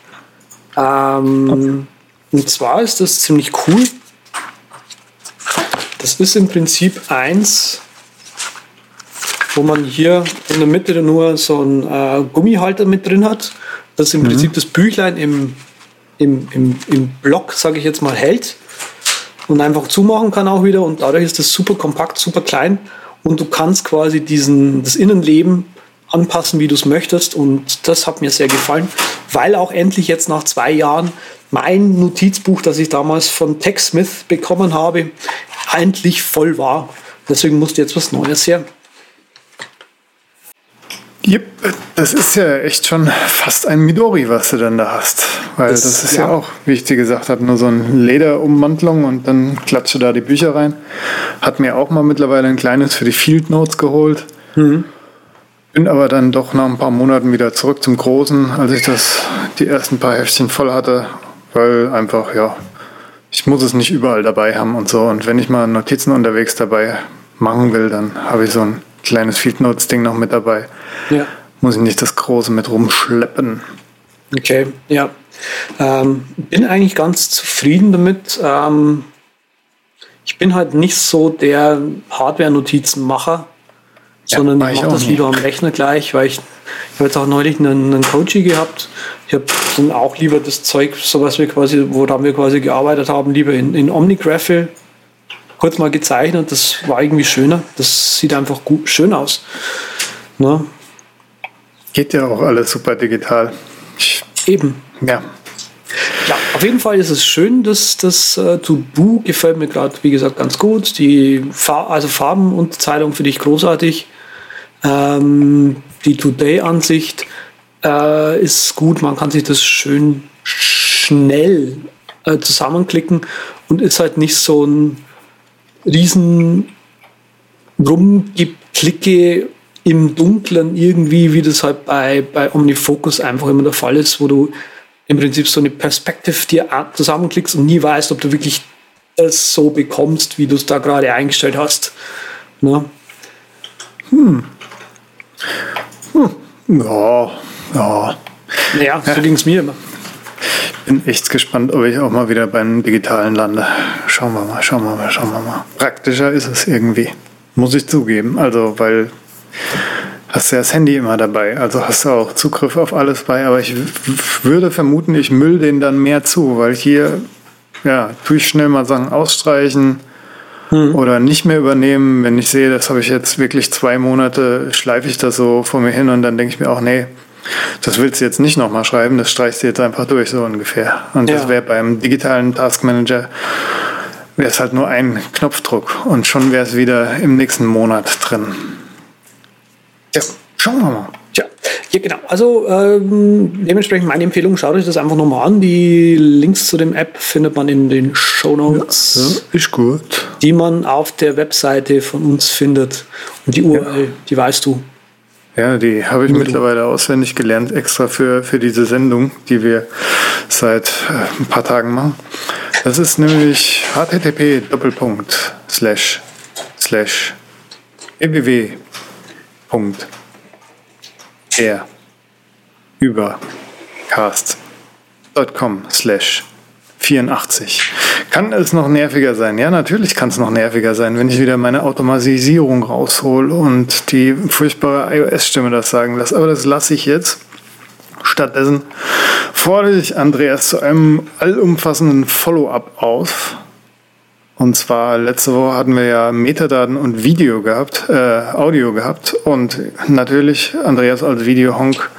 Ähm, und zwar ist das ziemlich cool. Das ist im Prinzip eins, wo man hier in der Mitte nur so einen äh, Gummihalter mit drin hat, das im mhm. Prinzip das Büchlein im, im, im, im Block, sage ich jetzt mal, hält und einfach zumachen kann auch wieder und dadurch ist das super kompakt, super klein und du kannst quasi diesen, das Innenleben anpassen, wie du es möchtest und das hat mir sehr gefallen, weil auch endlich jetzt nach zwei Jahren mein Notizbuch, das ich damals von TechSmith bekommen habe, endlich voll war. Deswegen musste jetzt was Neues her. Yep, das ist ja echt schon fast ein Midori, was du dann da hast. Weil das, das ist ja. ja. auch, wie ich dir gesagt habe, nur so eine Lederummantelung und dann klatsche da die Bücher rein. Hat mir auch mal mittlerweile ein kleines für die Field Notes geholt. Mhm. Bin aber dann doch nach ein paar Monaten wieder zurück zum Großen, als ich das die ersten paar Heftchen voll hatte weil einfach, ja, ich muss es nicht überall dabei haben und so. Und wenn ich mal Notizen unterwegs dabei machen will, dann habe ich so ein kleines Field Notes Ding noch mit dabei. Ja. Muss ich nicht das große mit rumschleppen. Okay, ja. Ähm, bin eigentlich ganz zufrieden damit. Ähm, ich bin halt nicht so der Hardware-Notizenmacher, ja, sondern ich mache das lieber am Rechner gleich, weil ich, ich habe jetzt auch neulich einen, einen Coachie gehabt, ich habe dann auch lieber das Zeug, so was wir quasi, woran wir quasi gearbeitet haben, lieber in, in Omnigraphil kurz mal gezeichnet. Das war irgendwie schöner. Das sieht einfach gut, schön aus. Ne? Geht ja auch alles super digital. Eben. Ja. Ja, auf jeden Fall ist es schön, dass das äh, To-Do gefällt mir gerade, wie gesagt, ganz gut. Die Far also Farbenunterteilung finde ich großartig. Ähm, die Today-Ansicht äh, ist gut. Man kann sich das schön schnell äh, zusammenklicken und ist halt nicht so ein riesen Rumgeklicke im Dunkeln irgendwie, wie das halt bei, bei OmniFocus einfach immer der Fall ist, wo du im Prinzip so eine Perspektive dir zusammenklickst und nie weißt, ob du wirklich das so bekommst, wie du es da gerade eingestellt hast. Ne? Hm. Hm. Ja, ja. Naja, so ja. ging es mir immer. Bin echt gespannt, ob ich auch mal wieder beim Digitalen lande. Schauen wir mal, schauen wir mal, schauen wir mal. Praktischer ist es irgendwie. Muss ich zugeben. Also, weil hast du ja das Handy immer dabei. Also hast du auch Zugriff auf alles bei. Aber ich würde vermuten, ich müll den dann mehr zu, weil hier, ja, tue ich schnell mal Sachen ausstreichen hm. oder nicht mehr übernehmen. Wenn ich sehe, das habe ich jetzt wirklich zwei Monate, schleife ich das so vor mir hin und dann denke ich mir auch, nee, das willst du jetzt nicht nochmal schreiben, das streichst du jetzt einfach durch, so ungefähr. Und ja. das wäre beim digitalen Taskmanager, wäre es halt nur ein Knopfdruck und schon wäre es wieder im nächsten Monat drin. Ja, schauen wir mal. Tja, ja, genau. Also ähm, dementsprechend meine Empfehlung, schaut euch das einfach nochmal an. Die Links zu dem App findet man in den Show Notes. Ja, ist gut. Die man auf der Webseite von uns findet. Und die URL, ja. die weißt du. Ja, die habe ich Mittel. mittlerweile auswendig gelernt, extra für, für diese Sendung, die wir seit äh, ein paar Tagen machen. Das ist nämlich http doppelpunkt slash slash Punkt r über cast.com slash 84. Kann es noch nerviger sein? Ja, natürlich kann es noch nerviger sein, wenn ich wieder meine Automatisierung raushol und die furchtbare iOS-Stimme das sagen lasse. Aber das lasse ich jetzt. Stattdessen fordere ich Andreas zu einem allumfassenden Follow-up auf. Und zwar letzte Woche hatten wir ja Metadaten und Video gehabt, äh, Audio gehabt. Und natürlich, Andreas als Videohonk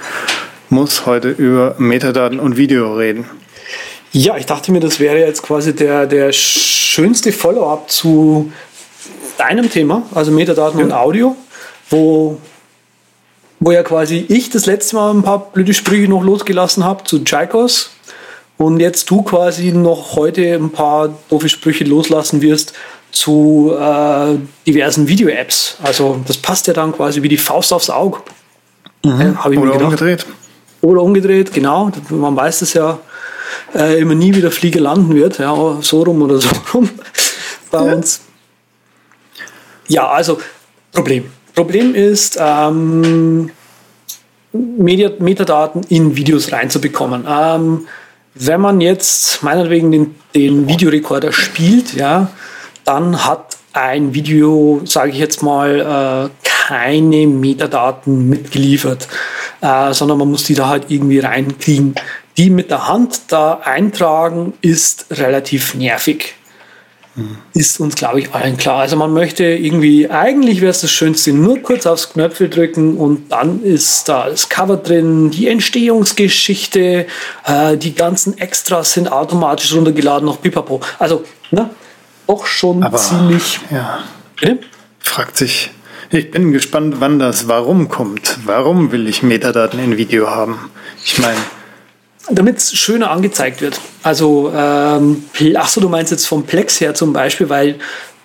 muss heute über Metadaten und Video reden. Ja, ich dachte mir, das wäre jetzt quasi der, der schönste Follow-up zu deinem Thema, also Metadaten ja. und Audio, wo wo ja quasi ich das letzte Mal ein paar blöde Sprüche noch losgelassen habe zu Chaikos und jetzt du quasi noch heute ein paar doofe Sprüche loslassen wirst zu äh, diversen Video-Apps. Also das passt ja dann quasi wie die Faust aufs Auge. Mhm. Äh, Habe ich Oder mir gedacht. umgedreht. Oder umgedreht, genau. Man weiß es ja äh, immer nie, wie der Flieger landen wird. Ja, so rum oder so rum bei ja. uns. Ja, also Problem. Problem ist, ähm, Metadaten in Videos reinzubekommen. Ähm, wenn man jetzt meinetwegen den, den Videorekorder spielt, ja, dann hat ein Video, sage ich jetzt mal, äh, keine Metadaten mitgeliefert, äh, sondern man muss die da halt irgendwie reinkriegen. Die mit der Hand da eintragen ist relativ nervig. Ist uns, glaube ich, allen klar. Also man möchte irgendwie, eigentlich wäre es das Schönste, nur kurz aufs Knöpfel drücken und dann ist da das Cover drin, die Entstehungsgeschichte, äh, die ganzen Extras sind automatisch runtergeladen, noch pipapo. Also, ne, doch schon Aber, ziemlich. Ja. Bitte? Fragt sich, ich bin gespannt, wann das Warum kommt. Warum will ich Metadaten in Video haben? Ich meine, damit es schöner angezeigt wird. Also, ähm, achso, du meinst jetzt vom Plex her zum Beispiel, weil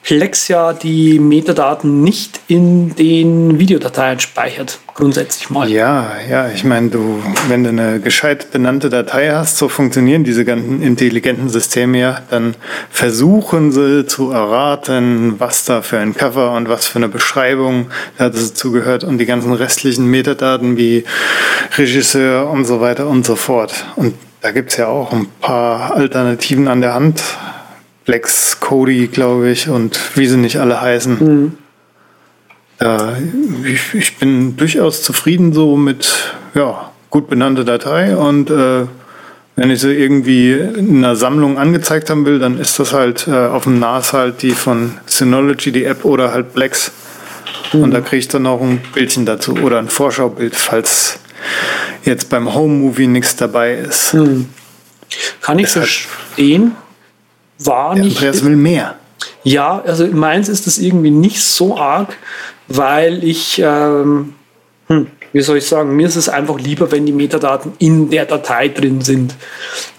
Plex ja die Metadaten nicht in den Videodateien speichert, grundsätzlich mal. Ja, ja, ich meine, du, wenn du eine gescheit benannte Datei hast, so funktionieren diese ganzen intelligenten Systeme ja, dann versuchen sie zu erraten, was da für ein Cover und was für eine Beschreibung dazu gehört und die ganzen restlichen Metadaten wie Regisseur und so weiter und so fort. Und da gibt es ja auch ein paar Alternativen an der Hand. Lex, Cody, glaube ich, und wie sie nicht alle heißen. Mhm. Ja, ich, ich, bin durchaus zufrieden so mit ja, gut benannte Datei und äh, wenn ich sie irgendwie in einer Sammlung angezeigt haben will, dann ist das halt äh, auf dem NAS halt die von Synology, die App oder halt Plex. Mhm. Und da kriege ich dann auch ein Bildchen dazu oder ein Vorschaubild, falls jetzt beim Home Movie nichts dabei ist. Mhm. Kann ich verstehen war Der nicht. Andreas will mehr. Ja, also meins ist das irgendwie nicht so arg, weil ich, ähm, hm, wie soll ich sagen, mir ist es einfach lieber, wenn die Metadaten in der Datei drin sind.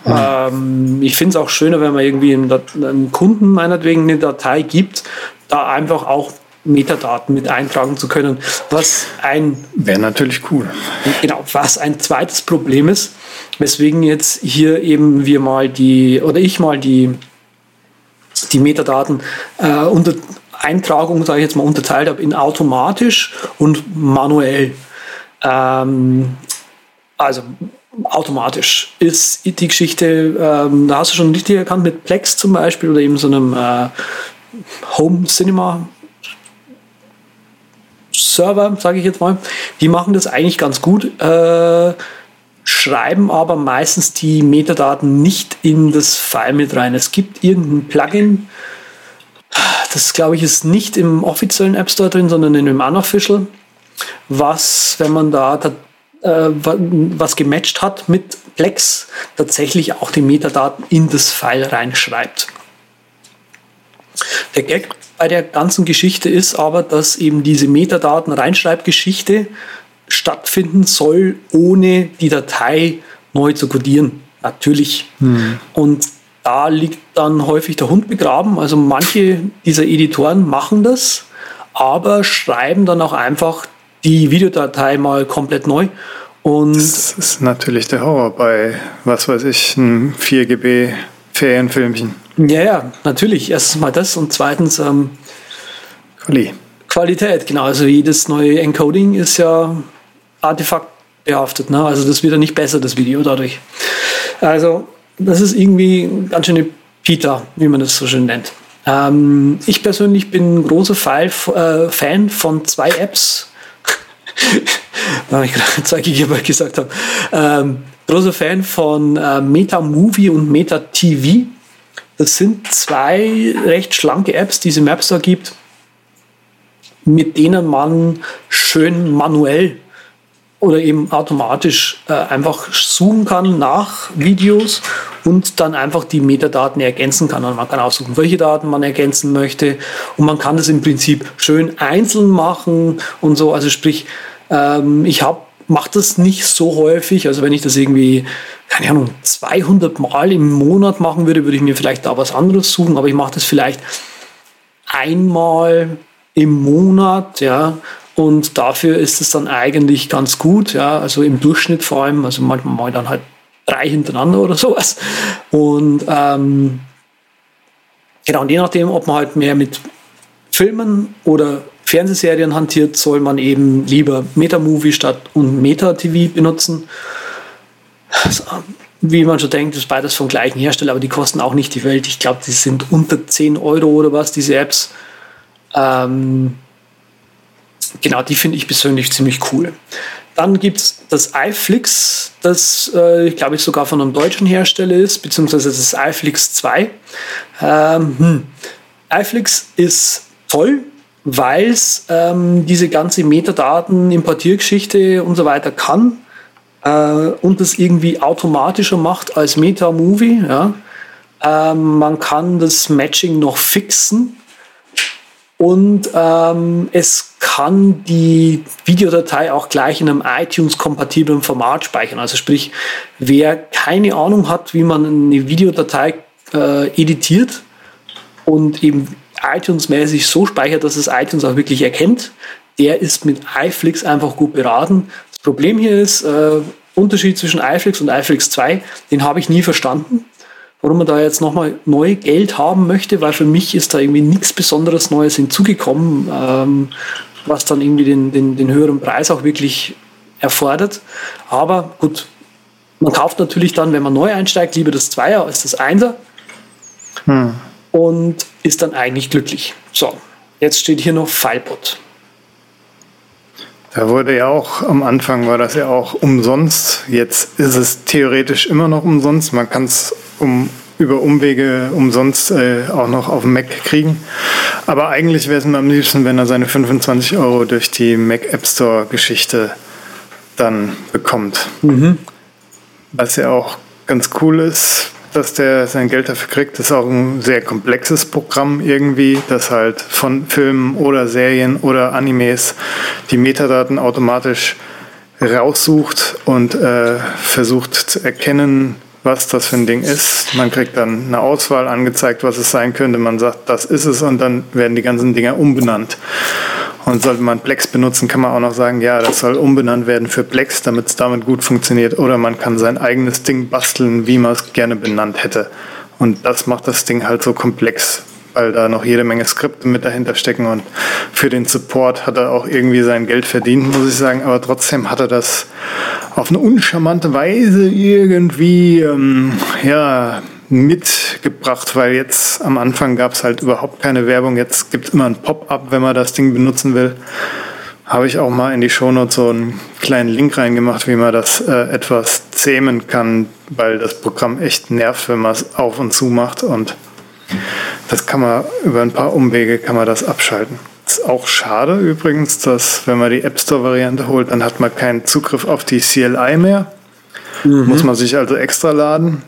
Mhm. Ähm, ich finde es auch schöner, wenn man irgendwie einem, einem Kunden meinetwegen eine Datei gibt, da einfach auch Metadaten mit eintragen zu können. Was ein wäre natürlich cool. Genau, was ein zweites Problem ist, weswegen jetzt hier eben wir mal die oder ich mal die die Metadaten äh, unter Eintragung, sage ich jetzt mal, unterteilt habe in automatisch und manuell. Ähm, also automatisch ist die Geschichte, ähm, da hast du schon richtig erkannt mit Plex zum Beispiel oder eben so einem äh, Home Cinema Server, sage ich jetzt mal. Die machen das eigentlich ganz gut. Äh, schreiben aber meistens die Metadaten nicht in das File mit rein. Es gibt irgendein Plugin, das glaube ich ist nicht im offiziellen App Store drin, sondern in dem Unofficial, was, wenn man da, da äh, was gematcht hat mit Plex, tatsächlich auch die Metadaten in das File reinschreibt. Der Gag bei der ganzen Geschichte ist aber, dass eben diese Metadaten-Reinschreibgeschichte stattfinden soll, ohne die Datei neu zu codieren. Natürlich. Hm. Und da liegt dann häufig der Hund begraben. Also manche dieser Editoren machen das, aber schreiben dann auch einfach die Videodatei mal komplett neu. Und das ist natürlich der Horror bei, was weiß ich, einem 4GB Ferienfilmchen. Ja, ja, natürlich. Erstens mal das und zweitens ähm, Quali. Qualität, genau. Also jedes neue Encoding ist ja Artefakt behaftet. Ne? Also das wird ja nicht besser, das Video dadurch. Also das ist irgendwie ganz schöne Pita, wie man das so schön nennt. Ähm, ich persönlich bin großer Fall, äh, Fan von zwei Apps. weil ich gerade 2 GB gesagt habe. Ähm, großer Fan von äh, Meta Movie und Meta TV. Das sind zwei recht schlanke Apps, die es im App Store gibt, mit denen man schön manuell oder eben automatisch äh, einfach suchen kann nach Videos und dann einfach die Metadaten ergänzen kann. Und man kann aussuchen, welche Daten man ergänzen möchte und man kann das im Prinzip schön einzeln machen und so. Also sprich, Ähm, ich habe mache das nicht so häufig. Also wenn ich das irgendwie, keine Ahnung, 200 Mal im Monat machen würde, würde ich mir vielleicht da was anderes suchen. Aber ich mache das vielleicht einmal im Monat, ja. Und dafür ist es dann eigentlich ganz gut, ja. Also im Durchschnitt vor allem. Also manchmal ich dann halt drei hintereinander oder sowas. Und ähm, genau, und je nachdem, ob man halt mehr mit Filmen oder Fernsehserien hantiert, soll man eben lieber Metamovie statt und Meta-TV benutzen. Also, wie man schon denkt, ist beides vom gleichen Hersteller, aber die kosten auch nicht die Welt. Ich glaube, die sind unter 10 Euro oder was, diese Apps. Ähm, genau, die finde ich persönlich ziemlich cool. Dann gibt es das iFlix, das, äh, glaube ich, sogar von einem deutschen Hersteller ist, beziehungsweise das iFlix 2. Ähm, hm. iFlix ist toll, weil es ähm, diese ganze Metadaten, Importiergeschichte und so weiter kann äh, und das irgendwie automatischer macht als Meta-Movie. Ja. Ähm, man kann das Matching noch fixen und ähm, es kann die Videodatei auch gleich in einem iTunes-kompatiblen Format speichern. Also sprich, wer keine Ahnung hat, wie man eine Videodatei äh, editiert und eben iTunes-mäßig so speichert, dass es iTunes auch wirklich erkennt, der ist mit iFlix einfach gut beraten. Das Problem hier ist, äh, Unterschied zwischen iFlix und iFlix 2, den habe ich nie verstanden. Warum man da jetzt nochmal neu Geld haben möchte, weil für mich ist da irgendwie nichts Besonderes Neues hinzugekommen, ähm, was dann irgendwie den, den, den höheren Preis auch wirklich erfordert. Aber gut, man kauft natürlich dann, wenn man neu einsteigt, lieber das Zweier als das Einser. Hm und ist dann eigentlich glücklich. So, jetzt steht hier noch Filebot. Da wurde ja auch, am Anfang war das ja auch umsonst. Jetzt ist es theoretisch immer noch umsonst. Man kann es um, über Umwege umsonst äh, auch noch auf dem Mac kriegen. Aber eigentlich wäre es mir am liebsten, wenn er seine 25 Euro durch die Mac App Store Geschichte dann bekommt. Mhm. Was ja auch ganz cool ist, dass der sein Geld dafür kriegt. Das ist auch ein sehr komplexes Programm irgendwie, das halt von Filmen oder Serien oder Animes die Metadaten automatisch raussucht und äh, versucht zu erkennen, was das für ein Ding ist. Man kriegt dann eine Auswahl angezeigt, was es sein könnte. Man sagt, das ist es und dann werden die ganzen Dinger umbenannt. Und sollte man Plex benutzen, kann man auch noch sagen, ja, das soll umbenannt werden für Plex, damit es damit gut funktioniert. Oder man kann sein eigenes Ding basteln, wie man es gerne benannt hätte. Und das macht das Ding halt so komplex, weil da noch jede Menge Skripte mit dahinter stecken. Und für den Support hat er auch irgendwie sein Geld verdient, muss ich sagen. Aber trotzdem hat er das auf eine uncharmante Weise irgendwie, ähm, ja, mitgebracht, weil jetzt am Anfang gab es halt überhaupt keine Werbung. Jetzt gibt es immer ein Pop-up, wenn man das Ding benutzen will. Habe ich auch mal in die Shownotes so einen kleinen Link reingemacht, wie man das äh, etwas zähmen kann, weil das Programm echt nervt, wenn man es auf und zu macht. Und das kann man über ein paar Umwege kann man das abschalten. Ist auch schade übrigens, dass wenn man die App Store Variante holt, dann hat man keinen Zugriff auf die CLI mehr. Mhm. Muss man sich also extra laden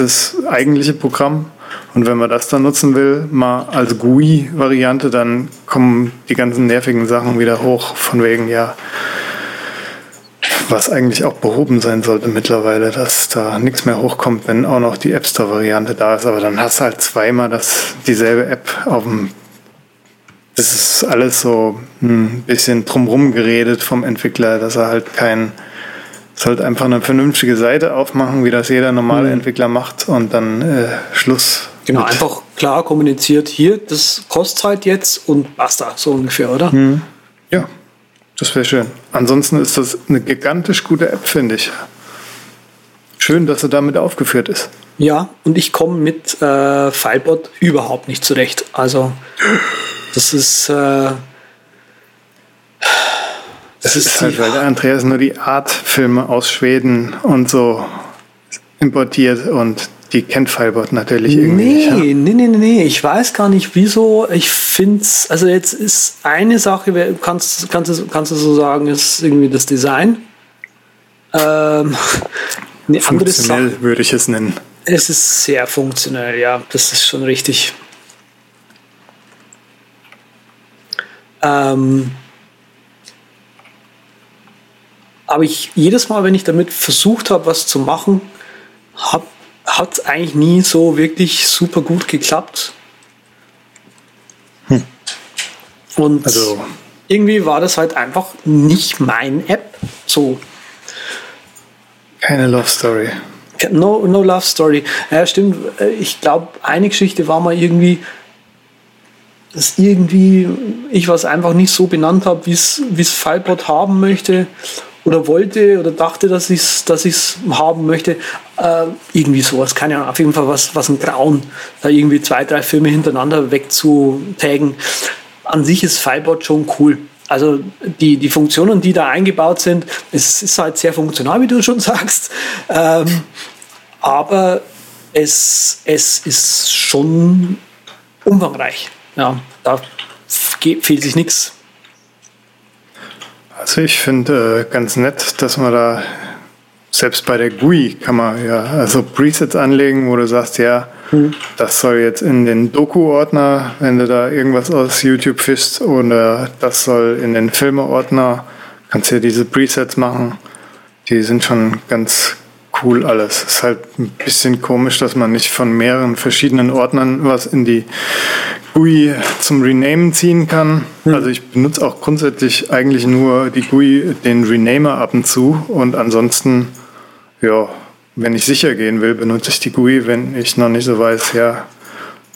das eigentliche Programm. Und wenn man das dann nutzen will, mal als GUI-Variante, dann kommen die ganzen nervigen Sachen wieder hoch, von wegen, ja, was eigentlich auch behoben sein sollte mittlerweile, dass da nichts mehr hochkommt, wenn auch noch die App Store-Variante da ist. Aber dann hast du halt zweimal das, dieselbe App auf dem. Das ist alles so ein bisschen drumrum geredet vom Entwickler, dass er halt kein sollte einfach eine vernünftige Seite aufmachen, wie das jeder normale mhm. Entwickler macht und dann äh, Schluss. Genau, einfach klar kommuniziert, hier, das kostet halt jetzt und basta, so ungefähr, oder? Mhm. Ja, das wäre schön. Ansonsten ist das eine gigantisch gute App, finde ich. Schön, dass er damit aufgeführt ist. Ja, und ich komme mit äh, Filebot überhaupt nicht zurecht. Also, das ist. Äh, das, ist halt, weil der Andreas nur die Art-Filme aus Schweden und so importiert und die kennt Filebot natürlich irgendwie. Nee, ja. nee, nee, nee. Ich weiß gar nicht wieso. Ich finde es, also jetzt ist eine Sache, kannst, kannst, du, kannst du so sagen, ist irgendwie das Design. Ähm, eine funktionell andere Sache, würde ich es nennen. Es ist sehr funktionell, ja, das ist schon richtig. Aber ich jedes Mal, wenn ich damit versucht habe, was zu machen, hat es eigentlich nie so wirklich super gut geklappt. Hm. Und also. irgendwie war das halt einfach nicht mein App. So. Keine Love Story. No, no Love Story. Ja, stimmt. Ich glaube, eine Geschichte war mal irgendwie, dass irgendwie ich was einfach nicht so benannt habe, wie es Filebot haben möchte oder wollte oder dachte, dass ich es dass haben möchte. Äh, irgendwie sowas, keine Ahnung. Auf jeden Fall was, was ein Grauen, da irgendwie zwei, drei Filme hintereinander wegzutaggen. An sich ist Filebot schon cool. Also die, die Funktionen, die da eingebaut sind, es ist halt sehr funktional, wie du schon sagst. Ähm, aber es, es ist schon umfangreich. Ja, da fehlt sich nichts. Also ich finde äh, ganz nett, dass man da selbst bei der GUI kann man ja also Presets anlegen, wo du sagst, ja, hm. das soll jetzt in den Doku-Ordner, wenn du da irgendwas aus YouTube fischst, oder das soll in den Filme-Ordner, kannst du ja diese Presets machen. Die sind schon ganz cool alles. Ist halt ein bisschen komisch, dass man nicht von mehreren verschiedenen Ordnern was in die GUI zum Renamen ziehen kann. Hm. Also ich benutze auch grundsätzlich eigentlich nur die GUI, den Renamer ab und zu und ansonsten, ja, wenn ich sicher gehen will, benutze ich die GUI, wenn ich noch nicht so weiß, ja,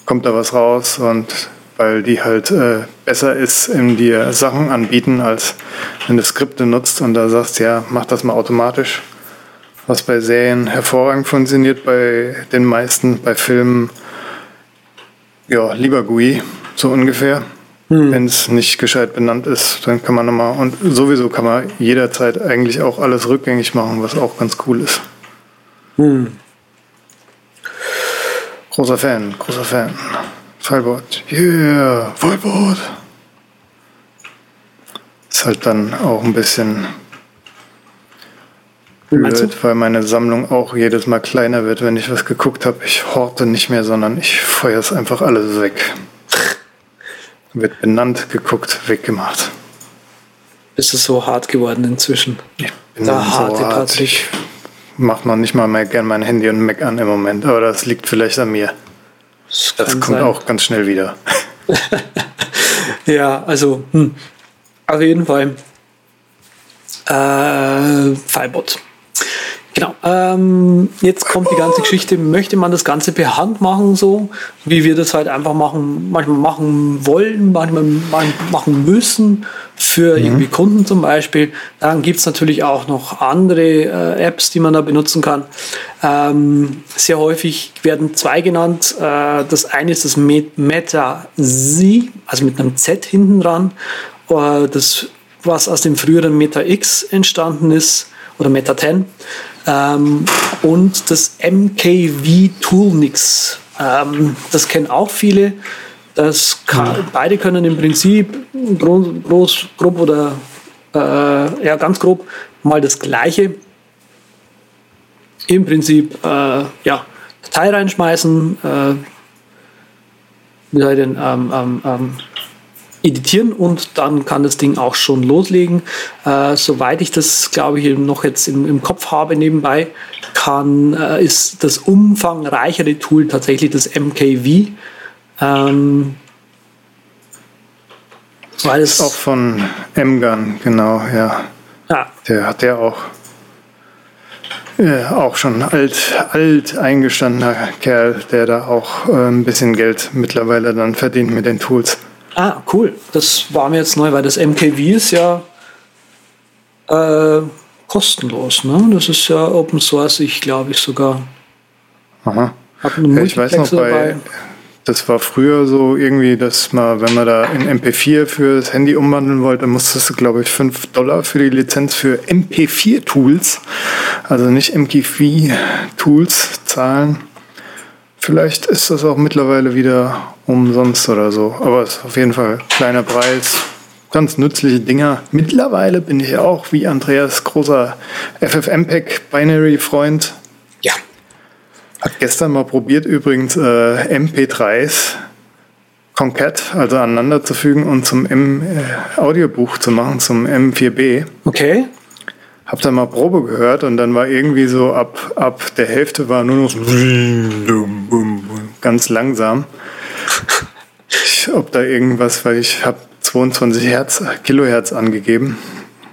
kommt da was raus und weil die halt äh, besser ist in dir Sachen anbieten, als wenn du Skripte nutzt und da sagst, ja, mach das mal automatisch. Was bei Serien hervorragend funktioniert, bei den meisten, bei Filmen ja, lieber GUI, so ungefähr. Hm. Wenn es nicht gescheit benannt ist, dann kann man nochmal, und sowieso kann man jederzeit eigentlich auch alles rückgängig machen, was auch ganz cool ist. Hm. Großer Fan, großer Fan. Fallboard, yeah, Fallboard. Ist halt dann auch ein bisschen blöd, weil meine Sammlung auch jedes Mal kleiner wird, wenn ich was geguckt habe. Ich horte nicht mehr, sondern ich feuere es einfach alles weg. Wird benannt, geguckt, weggemacht. Ist es so hart geworden inzwischen? Ich bin da harte so hart. Ich mache noch nicht mal mehr gern mein Handy und Mac an im Moment, aber das liegt vielleicht an mir. Das, das kommt sein. auch ganz schnell wieder. ja, also hm. auf jeden Fall. Äh, Filebot. Genau. Ähm, jetzt kommt die ganze Geschichte. Möchte man das Ganze per Hand machen, so wie wir das halt einfach machen, manchmal machen wollen, manchmal machen müssen für mhm. irgendwie Kunden zum Beispiel. Dann gibt es natürlich auch noch andere äh, Apps, die man da benutzen kann. Ähm, sehr häufig werden zwei genannt. Äh, das eine ist das Meta Z, also mit einem Z hinten dran. Äh, das, was aus dem früheren Meta X entstanden ist oder Meta 10 ähm, und das MKV Toolnix. Ähm, das kennen auch viele. Das kann. Beide können im Prinzip groß, groß grob oder äh, ja, ganz grob mal das Gleiche. Im Prinzip äh, ja, Datei reinschmeißen, äh, wie soll ich denn, ähm, ähm, ähm editieren und dann kann das Ding auch schon loslegen. Äh, soweit ich das, glaube ich, noch jetzt im, im Kopf habe nebenbei, kann, äh, ist das umfangreichere Tool tatsächlich das MKV. Ähm, weil es auch von MGUN, genau, ja. ja. Der hat ja auch ja, auch schon alt, alt eingestandener Kerl, der da auch äh, ein bisschen Geld mittlerweile dann verdient mit den Tools. Ah, cool. Das war mir jetzt neu, weil das MKV ist ja äh, kostenlos. Ne? Das ist ja Open Source, ich glaube ich sogar. Aha. Ich weiß noch, bei, das war früher so irgendwie, dass man, wenn man da in MP4 für das Handy umwandeln wollte, musstest du, glaube ich, 5 Dollar für die Lizenz für MP4-Tools, also nicht MKV-Tools zahlen. Vielleicht ist das auch mittlerweile wieder umsonst oder so. Aber es ist auf jeden Fall kleiner Preis. Ganz nützliche Dinger. Mittlerweile bin ich auch wie Andreas großer FFmpeg Binary Freund. Ja. Hat gestern mal probiert übrigens äh, MP3s Concat, also aneinander zu fügen und zum M äh, Audiobuch zu machen, zum M4B. Okay. Hab dann mal Probe gehört und dann war irgendwie so ab, ab der Hälfte war nur noch so ganz langsam. Ich, ob da irgendwas, weil ich habe 22 Hertz, Kilohertz angegeben.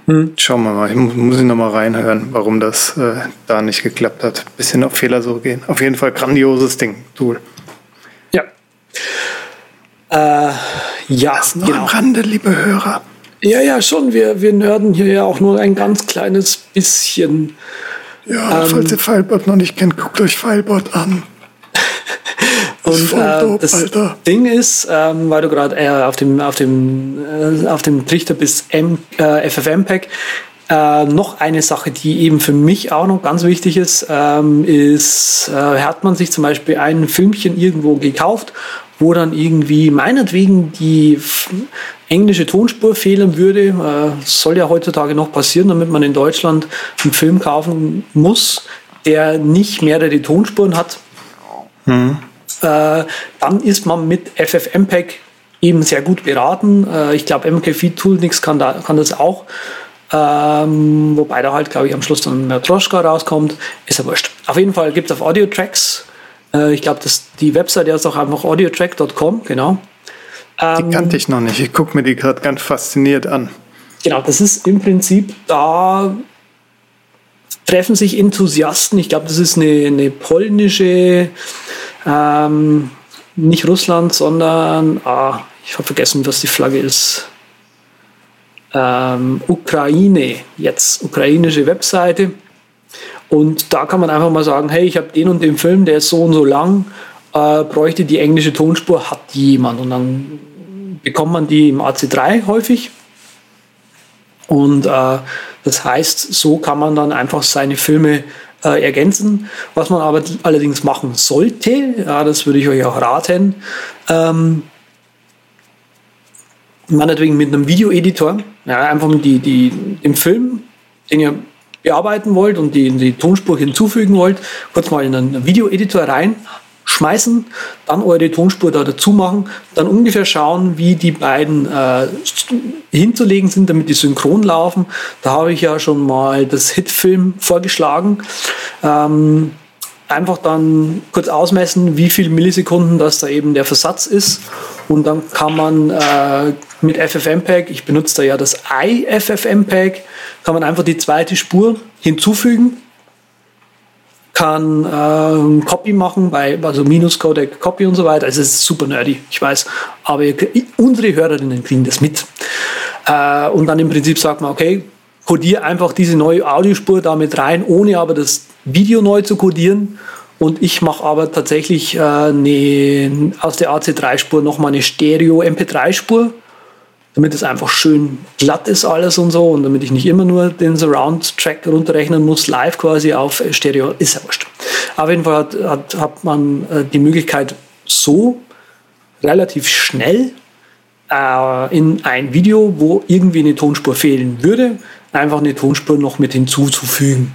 Hm. Schauen wir mal, ich muss, muss ich noch mal reinhören, warum das äh, da nicht geklappt hat. Bisschen auf Fehlersuche gehen. Auf jeden Fall grandioses Ding, Tool. Ja. Äh, ja, das nur genau. am Rande, liebe Hörer. Ja, ja, schon. Wir, wir nörden hier ja auch nur ein ganz kleines bisschen. Ja, ähm, falls ihr Filebot noch nicht kennt, guckt euch Filebot an. Und äh, das. Ding ist, ähm, weil du gerade äh, auf dem auf dem äh, auf dem Trichter bist, M, äh, FFmpeg, äh, noch eine Sache, die eben für mich auch noch ganz wichtig ist, ähm, ist, äh, hat man sich zum Beispiel ein Filmchen irgendwo gekauft, wo dann irgendwie meinetwegen die englische Tonspur fehlen würde. Äh, soll ja heutzutage noch passieren, damit man in Deutschland einen Film kaufen muss, der nicht mehrere Tonspuren hat. Mhm äh, dann ist man mit FFmpeg eben sehr gut beraten. Äh, ich glaube, MK Toolnix kann, da, kann das auch. Ähm, wobei da halt, glaube ich, am Schluss dann Matroschka rauskommt. Ist ja wurscht. Auf jeden Fall gibt es auf Audiotracks, äh, ich glaube, die Webseite ist auch einfach audiotrack.com, genau. Ähm, die kannte ich noch nicht. Ich gucke mir die gerade ganz fasziniert an. Genau, das ist im Prinzip, da treffen sich Enthusiasten. Ich glaube, das ist eine, eine polnische ähm, nicht Russland, sondern, ah, ich habe vergessen, was die Flagge ist. Ähm, Ukraine, jetzt ukrainische Webseite. Und da kann man einfach mal sagen, hey, ich habe den und den Film, der ist so und so lang, äh, bräuchte die englische Tonspur, hat jemand. Und dann bekommt man die im AC3 häufig. Und äh, das heißt, so kann man dann einfach seine Filme äh, ergänzen. Was man aber allerdings machen sollte, ja, das würde ich euch auch raten, ähm, meinetwegen mit einem Videoeditor, ja, einfach die, die, den Film, den ihr bearbeiten wollt und die, die Tonspur hinzufügen wollt, kurz mal in einen Videoeditor rein, schmeißen, dann eure Tonspur da dazu machen, dann ungefähr schauen, wie die beiden äh, hinzulegen sind, damit die synchron laufen. Da habe ich ja schon mal das Hitfilm vorgeschlagen. Ähm, einfach dann kurz ausmessen, wie viele Millisekunden das da eben der Versatz ist. Und dann kann man äh, mit FFmpeg, ich benutze da ja das iFFmpeg, kann man einfach die zweite Spur hinzufügen kann äh, Copy machen, bei, also Minus-Codec Copy und so weiter. Also es ist super nerdy, ich weiß. Aber ihr, unsere Hörerinnen kriegen das mit. Äh, und dann im Prinzip sagt man, okay, codiere einfach diese neue Audiospur damit rein, ohne aber das Video neu zu codieren. Und ich mache aber tatsächlich äh, eine, aus der AC3-Spur nochmal eine Stereo-MP3-Spur damit es einfach schön glatt ist alles und so und damit ich nicht immer nur den Surround-Track runterrechnen muss, live quasi auf Stereo, ist ja wurscht. Auf jeden Fall hat, hat, hat man äh, die Möglichkeit, so relativ schnell äh, in ein Video, wo irgendwie eine Tonspur fehlen würde, einfach eine Tonspur noch mit hinzuzufügen.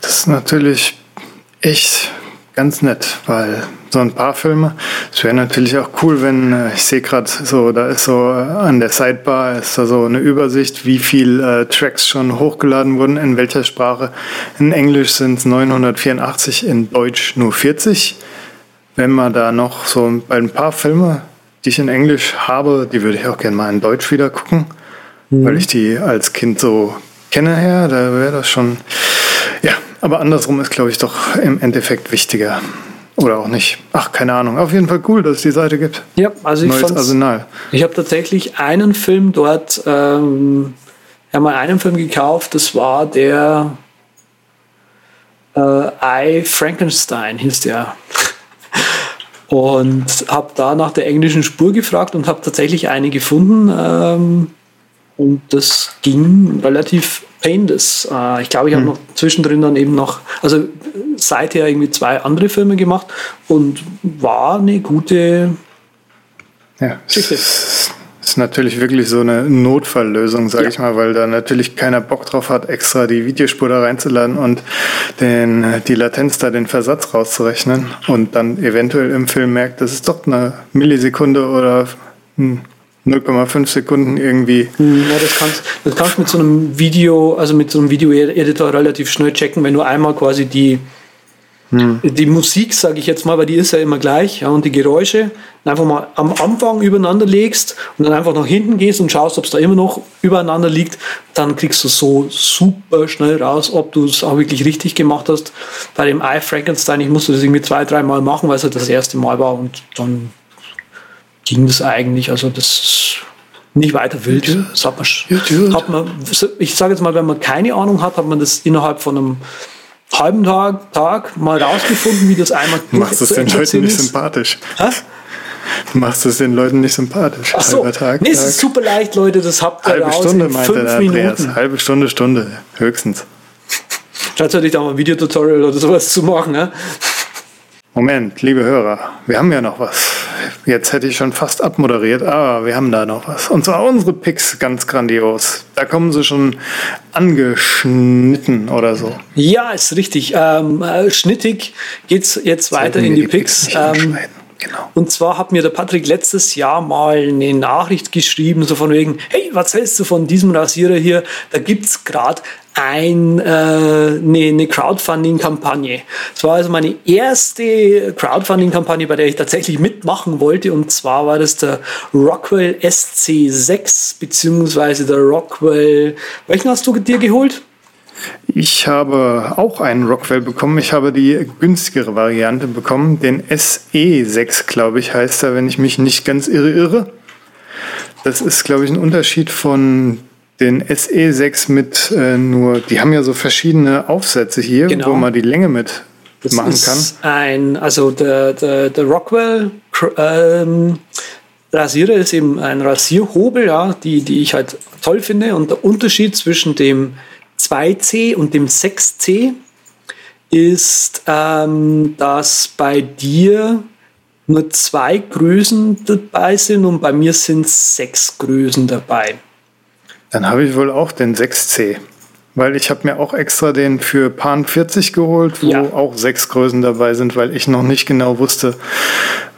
Das ist natürlich echt ganz nett, weil so ein paar Filme, es wäre natürlich auch cool, wenn, äh, ich sehe gerade so, da ist so äh, an der Sidebar ist da so eine Übersicht, wie viel äh, Tracks schon hochgeladen wurden, in welcher Sprache. In Englisch sind es 984, in Deutsch nur 40. Wenn man da noch so bei ein paar Filme, die ich in Englisch habe, die würde ich auch gerne mal in Deutsch wieder gucken, mhm. weil ich die als Kind so kenne her, da wäre das schon, aber andersrum ist, glaube ich, doch im Endeffekt wichtiger. Oder auch nicht. Ach, keine Ahnung. Auf jeden Fall cool, dass es die Seite gibt. Ja, also ich Neues Arsenal. Ich habe tatsächlich einen Film dort, ähm, ja mal einen Film gekauft, das war der äh, I Frankenstein hieß der. Und habe da nach der englischen Spur gefragt und habe tatsächlich eine gefunden. Ähm, und das ging relativ painless. Äh, ich glaube, ich habe hm. noch zwischendrin dann eben noch, also seither irgendwie zwei andere Filme gemacht und war eine gute ja, Geschichte. Ist, ist natürlich wirklich so eine Notfalllösung, sage ja. ich mal, weil da natürlich keiner Bock drauf hat, extra die Videospur da reinzuladen und den, die Latenz da den Versatz rauszurechnen und dann eventuell im Film merkt, das ist doch eine Millisekunde oder ein 0,5 Sekunden irgendwie. Ja, das kannst, das kannst du mit so einem Video, also mit so einem Video-Editor relativ schnell checken, wenn du einmal quasi die, hm. die Musik, sage ich jetzt mal, weil die ist ja immer gleich, ja, und die Geräusche einfach mal am Anfang übereinander legst und dann einfach nach hinten gehst und schaust, ob es da immer noch übereinander liegt, dann kriegst du so super schnell raus, ob du es auch wirklich richtig gemacht hast. Bei dem I Frankenstein, ich musste das irgendwie zwei, dreimal machen, weil es halt das erste Mal war und dann ging das eigentlich. Also das ist nicht weiter wild. Das hat man, hat man, ich sage jetzt mal, wenn man keine Ahnung hat, hat man das innerhalb von einem halben Tag, Tag mal rausgefunden, wie das einmal Machst du es den Leuten nicht sympathisch? Machst du es den Leuten nicht sympathisch? Ach so. Tag, nee, es ist super leicht, Leute, das habt ihr Halbe raus Stunde in meinte fünf Andreas. Minuten. Halbe Stunde, Stunde, höchstens. Schaut euch da mal ein Videotutorial oder sowas zu machen, ne? Moment, liebe Hörer, wir haben ja noch was. Jetzt hätte ich schon fast abmoderiert, aber wir haben da noch was. Und zwar unsere Picks, ganz grandios. Da kommen sie schon angeschnitten oder so. Ja, ist richtig. Ähm, äh, schnittig geht's jetzt weiter in die, die Picks. Picks ähm, Genau. Und zwar hat mir der Patrick letztes Jahr mal eine Nachricht geschrieben, so von wegen, hey, was hältst du von diesem Rasierer hier? Da gibt's gerade ein, äh, eine, eine Crowdfunding-Kampagne. Es war also meine erste Crowdfunding-Kampagne, bei der ich tatsächlich mitmachen wollte. Und zwar war das der Rockwell SC6, beziehungsweise der Rockwell, welchen hast du dir geholt? Ich habe auch einen Rockwell bekommen. Ich habe die günstigere Variante bekommen. Den SE6, glaube ich, heißt er, wenn ich mich nicht ganz irre irre. Das ist, glaube ich, ein Unterschied von den SE6 mit äh, nur, die haben ja so verschiedene Aufsätze hier, genau. wo man die Länge mit das machen kann. Ein, also der, der, der Rockwell ähm, Rasierer ist eben ein Rasierhobel, ja, die, die ich halt toll finde. Und der Unterschied zwischen dem 2C und dem 6C ist, ähm, dass bei dir nur zwei Größen dabei sind und bei mir sind sechs Größen dabei. Dann habe ich wohl auch den 6C. Weil ich habe mir auch extra den für Pan 40 geholt, wo ja. auch sechs Größen dabei sind, weil ich noch nicht genau wusste,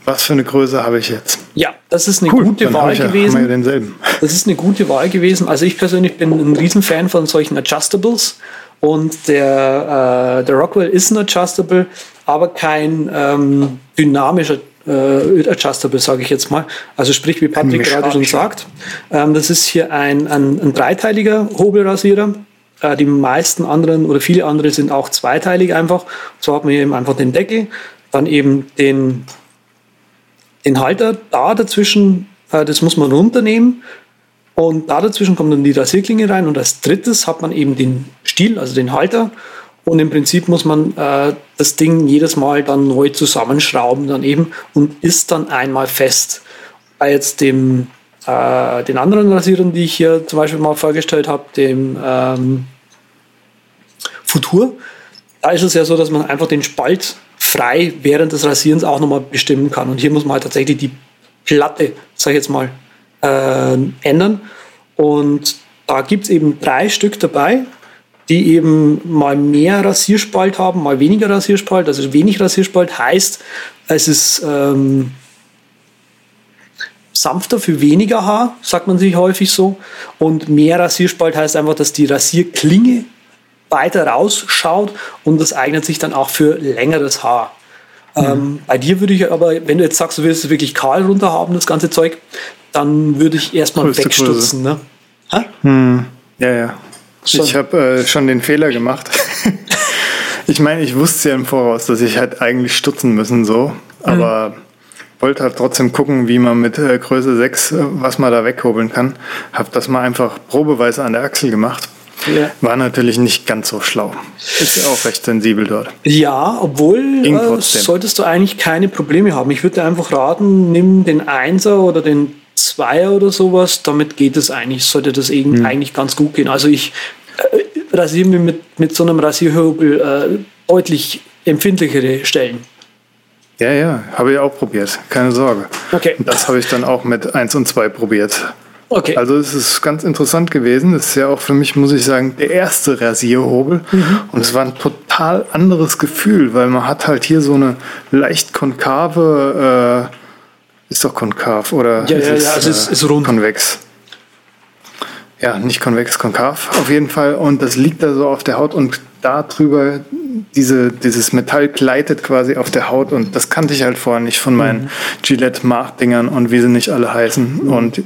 was für eine Größe habe ich jetzt. Ja, das ist eine cool, gute Wahl ja, gewesen. denselben. Das ist eine gute Wahl gewesen. Also ich persönlich bin ein Riesenfan von solchen Adjustables und der, äh, der Rockwell ist ein Adjustable, aber kein ähm, dynamischer äh, Adjustable, sage ich jetzt mal. Also sprich, wie Patrick gerade schon sagt, ähm, das ist hier ein, ein, ein dreiteiliger Hobelrasierer. Äh, die meisten anderen oder viele andere sind auch zweiteilig einfach. So hat man hier eben einfach den Deckel, dann eben den den Halter da dazwischen, äh, das muss man runternehmen. Und da dazwischen kommt dann die Rasierklinge rein. Und als drittes hat man eben den Stiel, also den Halter. Und im Prinzip muss man äh, das Ding jedes Mal dann neu zusammenschrauben dann eben und ist dann einmal fest. Bei jetzt dem, äh, den anderen Rasierern, die ich hier zum Beispiel mal vorgestellt habe, dem ähm, Futur, da ist es ja so, dass man einfach den Spalt frei während des Rasierens auch nochmal bestimmen kann. Und hier muss man halt tatsächlich die Platte, sag ich jetzt mal, äh, ändern. Und da gibt es eben drei Stück dabei, die eben mal mehr Rasierspalt haben, mal weniger Rasierspalt. Also wenig Rasierspalt heißt, es ist ähm, sanfter für weniger Haar, sagt man sich häufig so. Und mehr Rasierspalt heißt einfach, dass die Rasierklinge weiter rausschaut und das eignet sich dann auch für längeres Haar. Mhm. Ähm, bei dir würde ich aber, wenn du jetzt sagst, du willst es wirklich kahl runter haben, das ganze Zeug, dann würde ich erstmal wegstutzen. Ne? Hm. Ja, ja. Schon. Ich habe äh, schon den Fehler gemacht. ich meine, ich wusste ja im Voraus, dass ich halt eigentlich stutzen müssen, so. Aber mhm. wollte halt trotzdem gucken, wie man mit äh, Größe 6, äh, was man da weghobeln kann. Habe das mal einfach probeweise an der Achsel gemacht ja. War natürlich nicht ganz so schlau. Ist ja auch recht sensibel dort. Ja, obwohl äh, solltest du eigentlich keine Probleme haben. Ich würde dir einfach raten, nimm den Einser oder den Zweier oder sowas. Damit geht es eigentlich. Sollte das hm. eigentlich ganz gut gehen. Also ich äh, rasiere mir mit, mit so einem Rasierhobel äh, deutlich empfindlichere Stellen. Ja, ja, habe ich auch probiert. Keine Sorge. Okay. Und das habe ich dann auch mit 1 und 2 probiert. Okay. Also es ist ganz interessant gewesen. Das ist ja auch für mich, muss ich sagen, der erste Rasierhobel. Mhm. Und es war ein total anderes Gefühl, weil man hat halt hier so eine leicht konkave Ist doch konkav oder Ja, ist ja, es, ja, es äh, ist rund. konvex? Ja, nicht konvex, konkav auf jeden Fall. Und das liegt da so auf der Haut und da drüber diese, dieses Metall gleitet quasi auf der Haut und das kannte ich halt vorher nicht von meinen Mhm. Gillette Mach-Dingern und wie sie nicht alle heißen. Und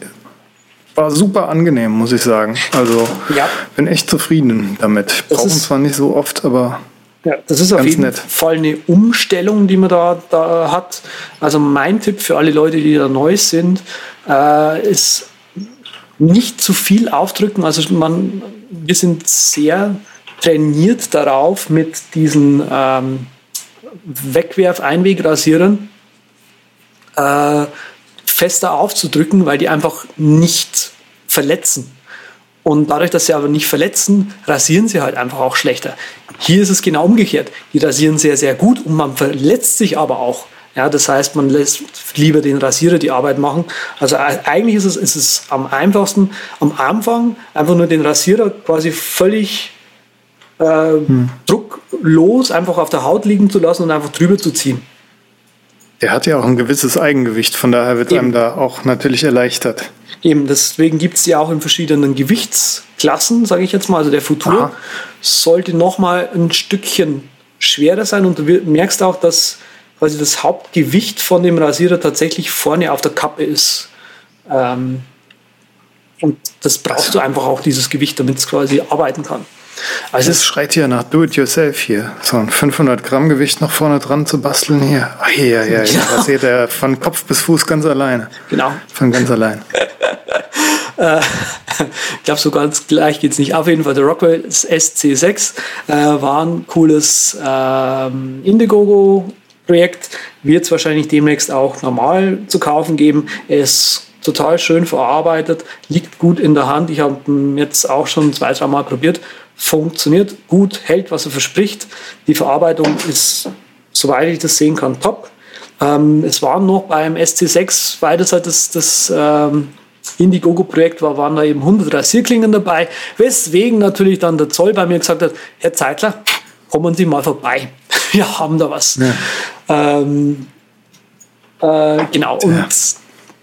war super angenehm, muss ich sagen. Also Ja. bin echt zufrieden damit. Das Brauchen ist- zwar nicht so oft, aber Ja, das ist auf Ganz jeden nett. Fall eine Umstellung, die man da, da hat. Also mein Tipp für alle Leute, die da neu sind, äh, ist nicht zu viel aufdrücken. Also man, wir sind sehr trainiert darauf, mit diesen ähm, Wegwerf-Einwegrasierern äh, fester aufzudrücken, weil die einfach nicht verletzen. Und dadurch, dass sie aber nicht verletzen, rasieren sie halt einfach auch schlechter. Hier ist es genau umgekehrt. Die rasieren sehr, sehr gut und man verletzt sich aber auch. Ja, das heißt, man lässt lieber den Rasierer die Arbeit machen. Also e- eigentlich ist es, ist es am einfachsten am Anfang einfach nur den Rasierer quasi völlig äh, drucklos einfach auf der Haut liegen zu lassen und einfach drüber zu ziehen. der hat ja auch ein gewisses Eigengewicht. Von daher wird Eben. einem da auch natürlich erleichtert. Eben, deswegen gibt es die auch in verschiedenen Gewichtsklassen, sage ich jetzt mal. Also der Futur Aha. sollte noch mal ein Stückchen schwerer sein und du merkst auch, dass quasi das Hauptgewicht von dem Rasierer tatsächlich vorne auf der Kappe ist. Ähm, und das brauchst du einfach auch, dieses Gewicht, damit es quasi arbeiten kann. Also es Es schreit hier nach Do-it-yourself hier. So ein 500 Gramm Gewicht noch vorne dran zu basteln hier. Ah, ja, ja, ja. Das seht ihr von Kopf bis Fuß ganz alleine. genau. Von ganz allein. ich glaube, so ganz gleich geht es nicht. Auf jeden Fall, der Rockwell SC6 äh, war ein cooles ähm, Indiegogo-Projekt. Wird es wahrscheinlich demnächst auch normal zu kaufen geben. Ist total schön verarbeitet, liegt gut in der Hand. Ich habe ihn jetzt auch schon zwei, drei Mal probiert. Funktioniert gut, hält, was er verspricht. Die Verarbeitung ist, soweit ich das sehen kann, top. Ähm, es waren noch beim SC6, weil das halt das, das ähm, Indiegogo-Projekt war, waren da eben 100 Rasierklingen dabei, weswegen natürlich dann der Zoll bei mir gesagt hat, Herr Zeitler, kommen Sie mal vorbei, wir haben da was. Ähm, äh, genau, und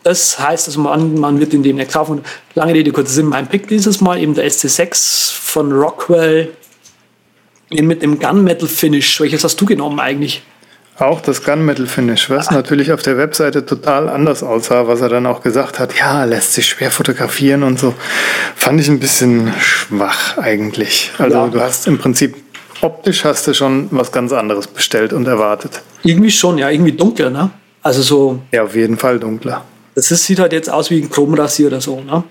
das heißt, also man, man wird in demnächst kaufen. Lange Rede, kurzer Sinn, mein Pick dieses Mal eben der SC6 von Rockwell mit dem Gunmetal-Finish. Welches hast du genommen eigentlich? Auch das Gunmetal-Finish, was natürlich auf der Webseite total anders aussah, was er dann auch gesagt hat. Ja, lässt sich schwer fotografieren und so. Fand ich ein bisschen schwach eigentlich. Also Ja. du hast im Prinzip optisch hast du schon was ganz anderes bestellt und erwartet. Irgendwie schon, ja, irgendwie dunkler, ne? Also so, Ja, auf jeden Fall dunkler. Das ist, sieht halt jetzt aus wie ein Chromrasierer so, ne?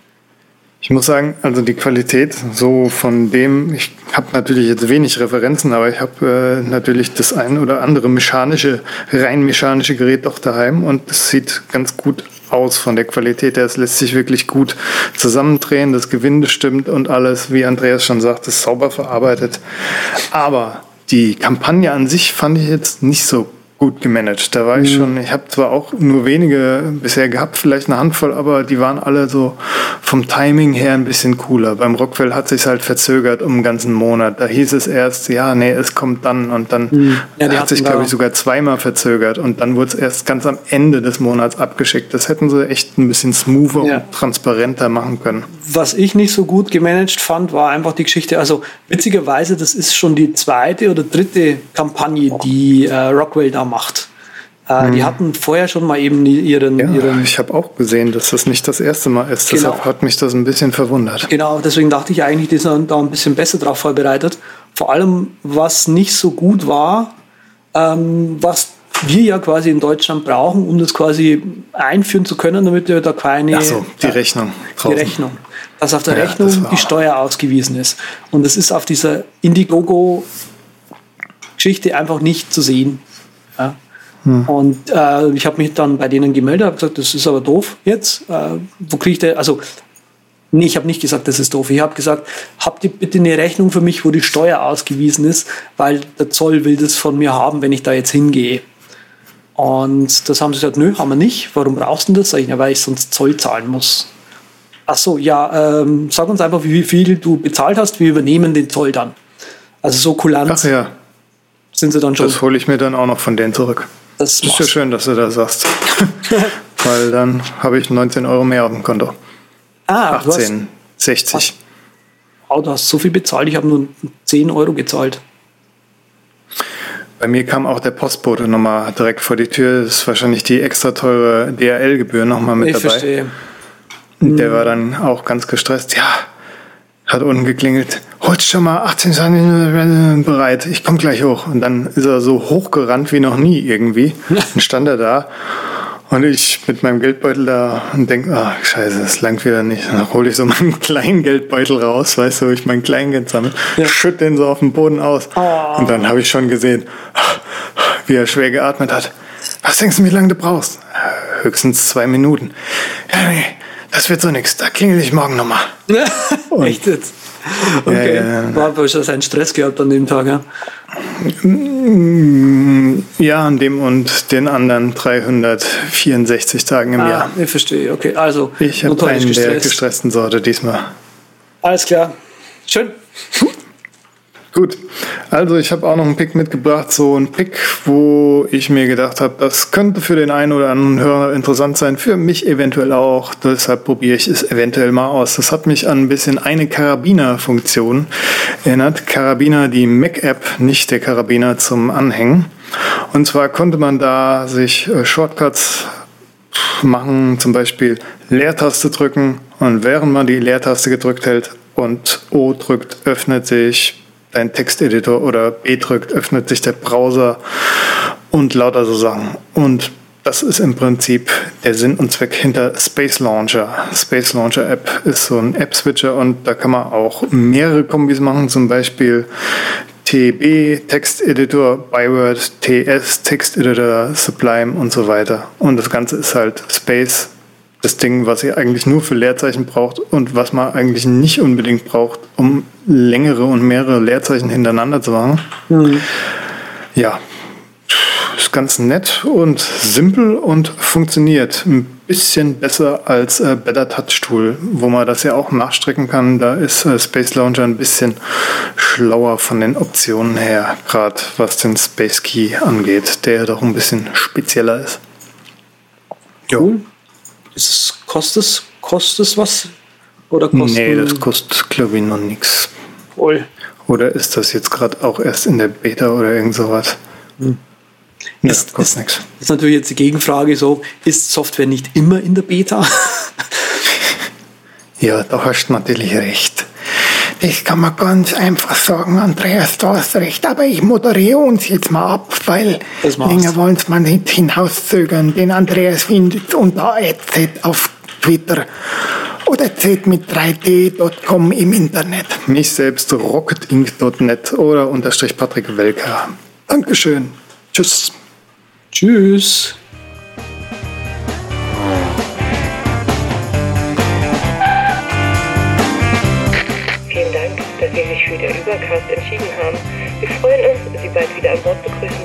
Ich muss sagen, also die Qualität so von dem, ich habe natürlich jetzt wenig Referenzen, aber ich habe äh, natürlich das ein oder andere mechanische, rein mechanische Gerät doch daheim und es sieht ganz gut aus von der Qualität her. Es lässt sich wirklich gut zusammendrehen, das Gewinde stimmt und alles, wie Andreas schon sagt, ist sauber verarbeitet. Aber die Kampagne an sich fand ich jetzt nicht so gut gemanagt. Da war ich schon, ich habe zwar auch nur wenige bisher gehabt, vielleicht eine Handvoll, aber die waren alle so vom Timing her ein bisschen cooler. Beim Rockwell hat sich halt verzögert um einen ganzen Monat. Da hieß es erst, ja, nee, es kommt dann und dann Ja, die hat sich, glaube ich, sogar zweimal verzögert und dann wurde es erst ganz am Ende des Monats abgeschickt. Das hätten sie echt ein bisschen smoother Ja. und transparenter machen können. Was ich nicht so gut gemanagt fand, war einfach die Geschichte. Also witzigerweise, das ist schon die zweite oder dritte Kampagne, die äh, Rockwell da macht. Äh, Die hatten vorher schon mal eben die- ihren, Ja, ihren ich habe auch gesehen, dass das nicht das erste Mal ist. Genau. Deshalb hat mich das ein bisschen verwundert. Genau, deswegen dachte ich eigentlich, die sind da ein bisschen besser drauf vorbereitet. Vor allem, was nicht so gut war, ähm, was wir ja quasi in Deutschland brauchen, um das quasi einführen zu können, damit wir da keine Ach so, die Rechnung. die draußen. Rechnung. Dass auf der Ja, Rechnung die Steuer ausgewiesen ist. Und das ist auf dieser Indiegogo-Geschichte einfach nicht zu sehen. Ja. Hm. Und äh, ich habe mich dann bei denen gemeldet, habe gesagt, das ist aber doof jetzt. Äh, wo kriege ich denn, also Nee, ich habe nicht gesagt, das ist doof. Ich habe gesagt, habt ihr bitte eine Rechnung für mich, wo die Steuer ausgewiesen ist, weil der Zoll will das von mir haben, wenn ich da jetzt hingehe. Und das haben sie gesagt, nö, haben wir nicht. Warum brauchst du denn das? Sag ich, ja, weil ich sonst Zoll zahlen muss. Ach so, ja, ähm, sag uns einfach, wie viel du bezahlt hast, wir übernehmen den Zoll dann. Also so kulant Ach ja, sind sie dann schon. das hole ich mir dann auch noch von denen zurück. Das ist ja schön, dass du das sagst. Weil dann habe ich 19 Euro mehr auf dem Konto. Ah, 18, 60. Oh, du hast so viel bezahlt, ich habe nur 10 Euro gezahlt. Bei mir kam auch der Postbote nochmal direkt vor die Tür. Das ist wahrscheinlich die extra teure DRL-Gebühr nochmal mit ich dabei. verstehe. Der war dann auch ganz gestresst. Ja, hat unten geklingelt. Holt schon mal 18 Minuten bereit. Ich komme gleich hoch. Und dann ist er so hochgerannt wie noch nie irgendwie. Dann stand er da. Und ich mit meinem Geldbeutel da und denke, ach scheiße, das langt wieder nicht. Dann hole ich so meinen kleinen Geldbeutel raus, weißt du, wo ich mein Kleingeld sammle, Ja. schütt den so auf den Boden aus. Oh. Und dann habe ich schon gesehen, wie er schwer geatmet hat. Was denkst du, wie lange du brauchst? Höchstens zwei Minuten. Ja, nee, das wird so nichts. Da klingel ich morgen nochmal. Echt jetzt? Okay. Ja. War wahrscheinlich einen Stress gehabt an dem Tag, ja. Ja, an dem und den anderen 364 Tagen im Ah, Jahr. ich verstehe. Okay, also Ich habe einen der gestresst. gestressten Sorte diesmal. Alles klar. Schön. Gut, also ich habe auch noch einen Pick mitgebracht, so ein Pick, wo ich mir gedacht habe, das könnte für den einen oder anderen Hörer interessant sein, für mich eventuell auch. Deshalb probiere ich es eventuell mal aus. Das hat mich an ein bisschen eine Karabiner-Funktion erinnert. Karabiner, die Mac-App, nicht der Karabiner zum Anhängen. Und zwar konnte man da sich äh, Shortcuts machen, zum Beispiel Leertaste drücken und während man die Leertaste gedrückt hält und O drückt, öffnet sich dein Texteditor oder B drückt, öffnet sich der Browser und lauter so Sachen. Und das ist im Prinzip der Sinn und Zweck hinter Space Launcher. Space Launcher App ist so ein App-Switcher und da kann man auch mehrere Kombis machen, zum Beispiel TB, Texteditor, Byword, TS, Texteditor, Sublime und so weiter. Und das Ganze ist halt Space, das Ding, was ihr eigentlich nur für Leerzeichen braucht und was man eigentlich nicht unbedingt braucht, um längere und mehrere Leerzeichen hintereinander zu machen. Ja, ist ganz nett und simpel und funktioniert. Ein bisschen besser als äh, Better Touch Tool, wo man das ja auch nachstrecken kann. Da ist äh, Space Launcher ein bisschen schlauer von den Optionen her, gerade was den Space Key angeht, der ja doch ein bisschen spezieller ist. Jo. Cool. Ist es, kostet, es, kostet es was? Oder kostet Nee, das kostet, glaube ich, noch nichts. Voll. Oder ist das jetzt gerade auch erst in der Beta oder irgend sowas? Nee, Ist- kostet nichts. Das ist natürlich jetzt die Gegenfrage so, ist Software nicht immer in der Beta? Ja, da hast du natürlich recht. Das kann man ganz einfach sagen, Andreas, du hast recht, aber ich moderiere uns jetzt mal ab, weil länger wollen es mal nicht hinauszögern. Den Andreas findet unter AZ auf Twitter oder z mit 3d.com im Internet. Mich selbst rocketinc.net oder unterstrich Patrick Welker. Dankeschön. Tschüss. Tschüss. Übercast entschieden haben. Wir freuen uns, Sie bald wieder an Bord begrüßen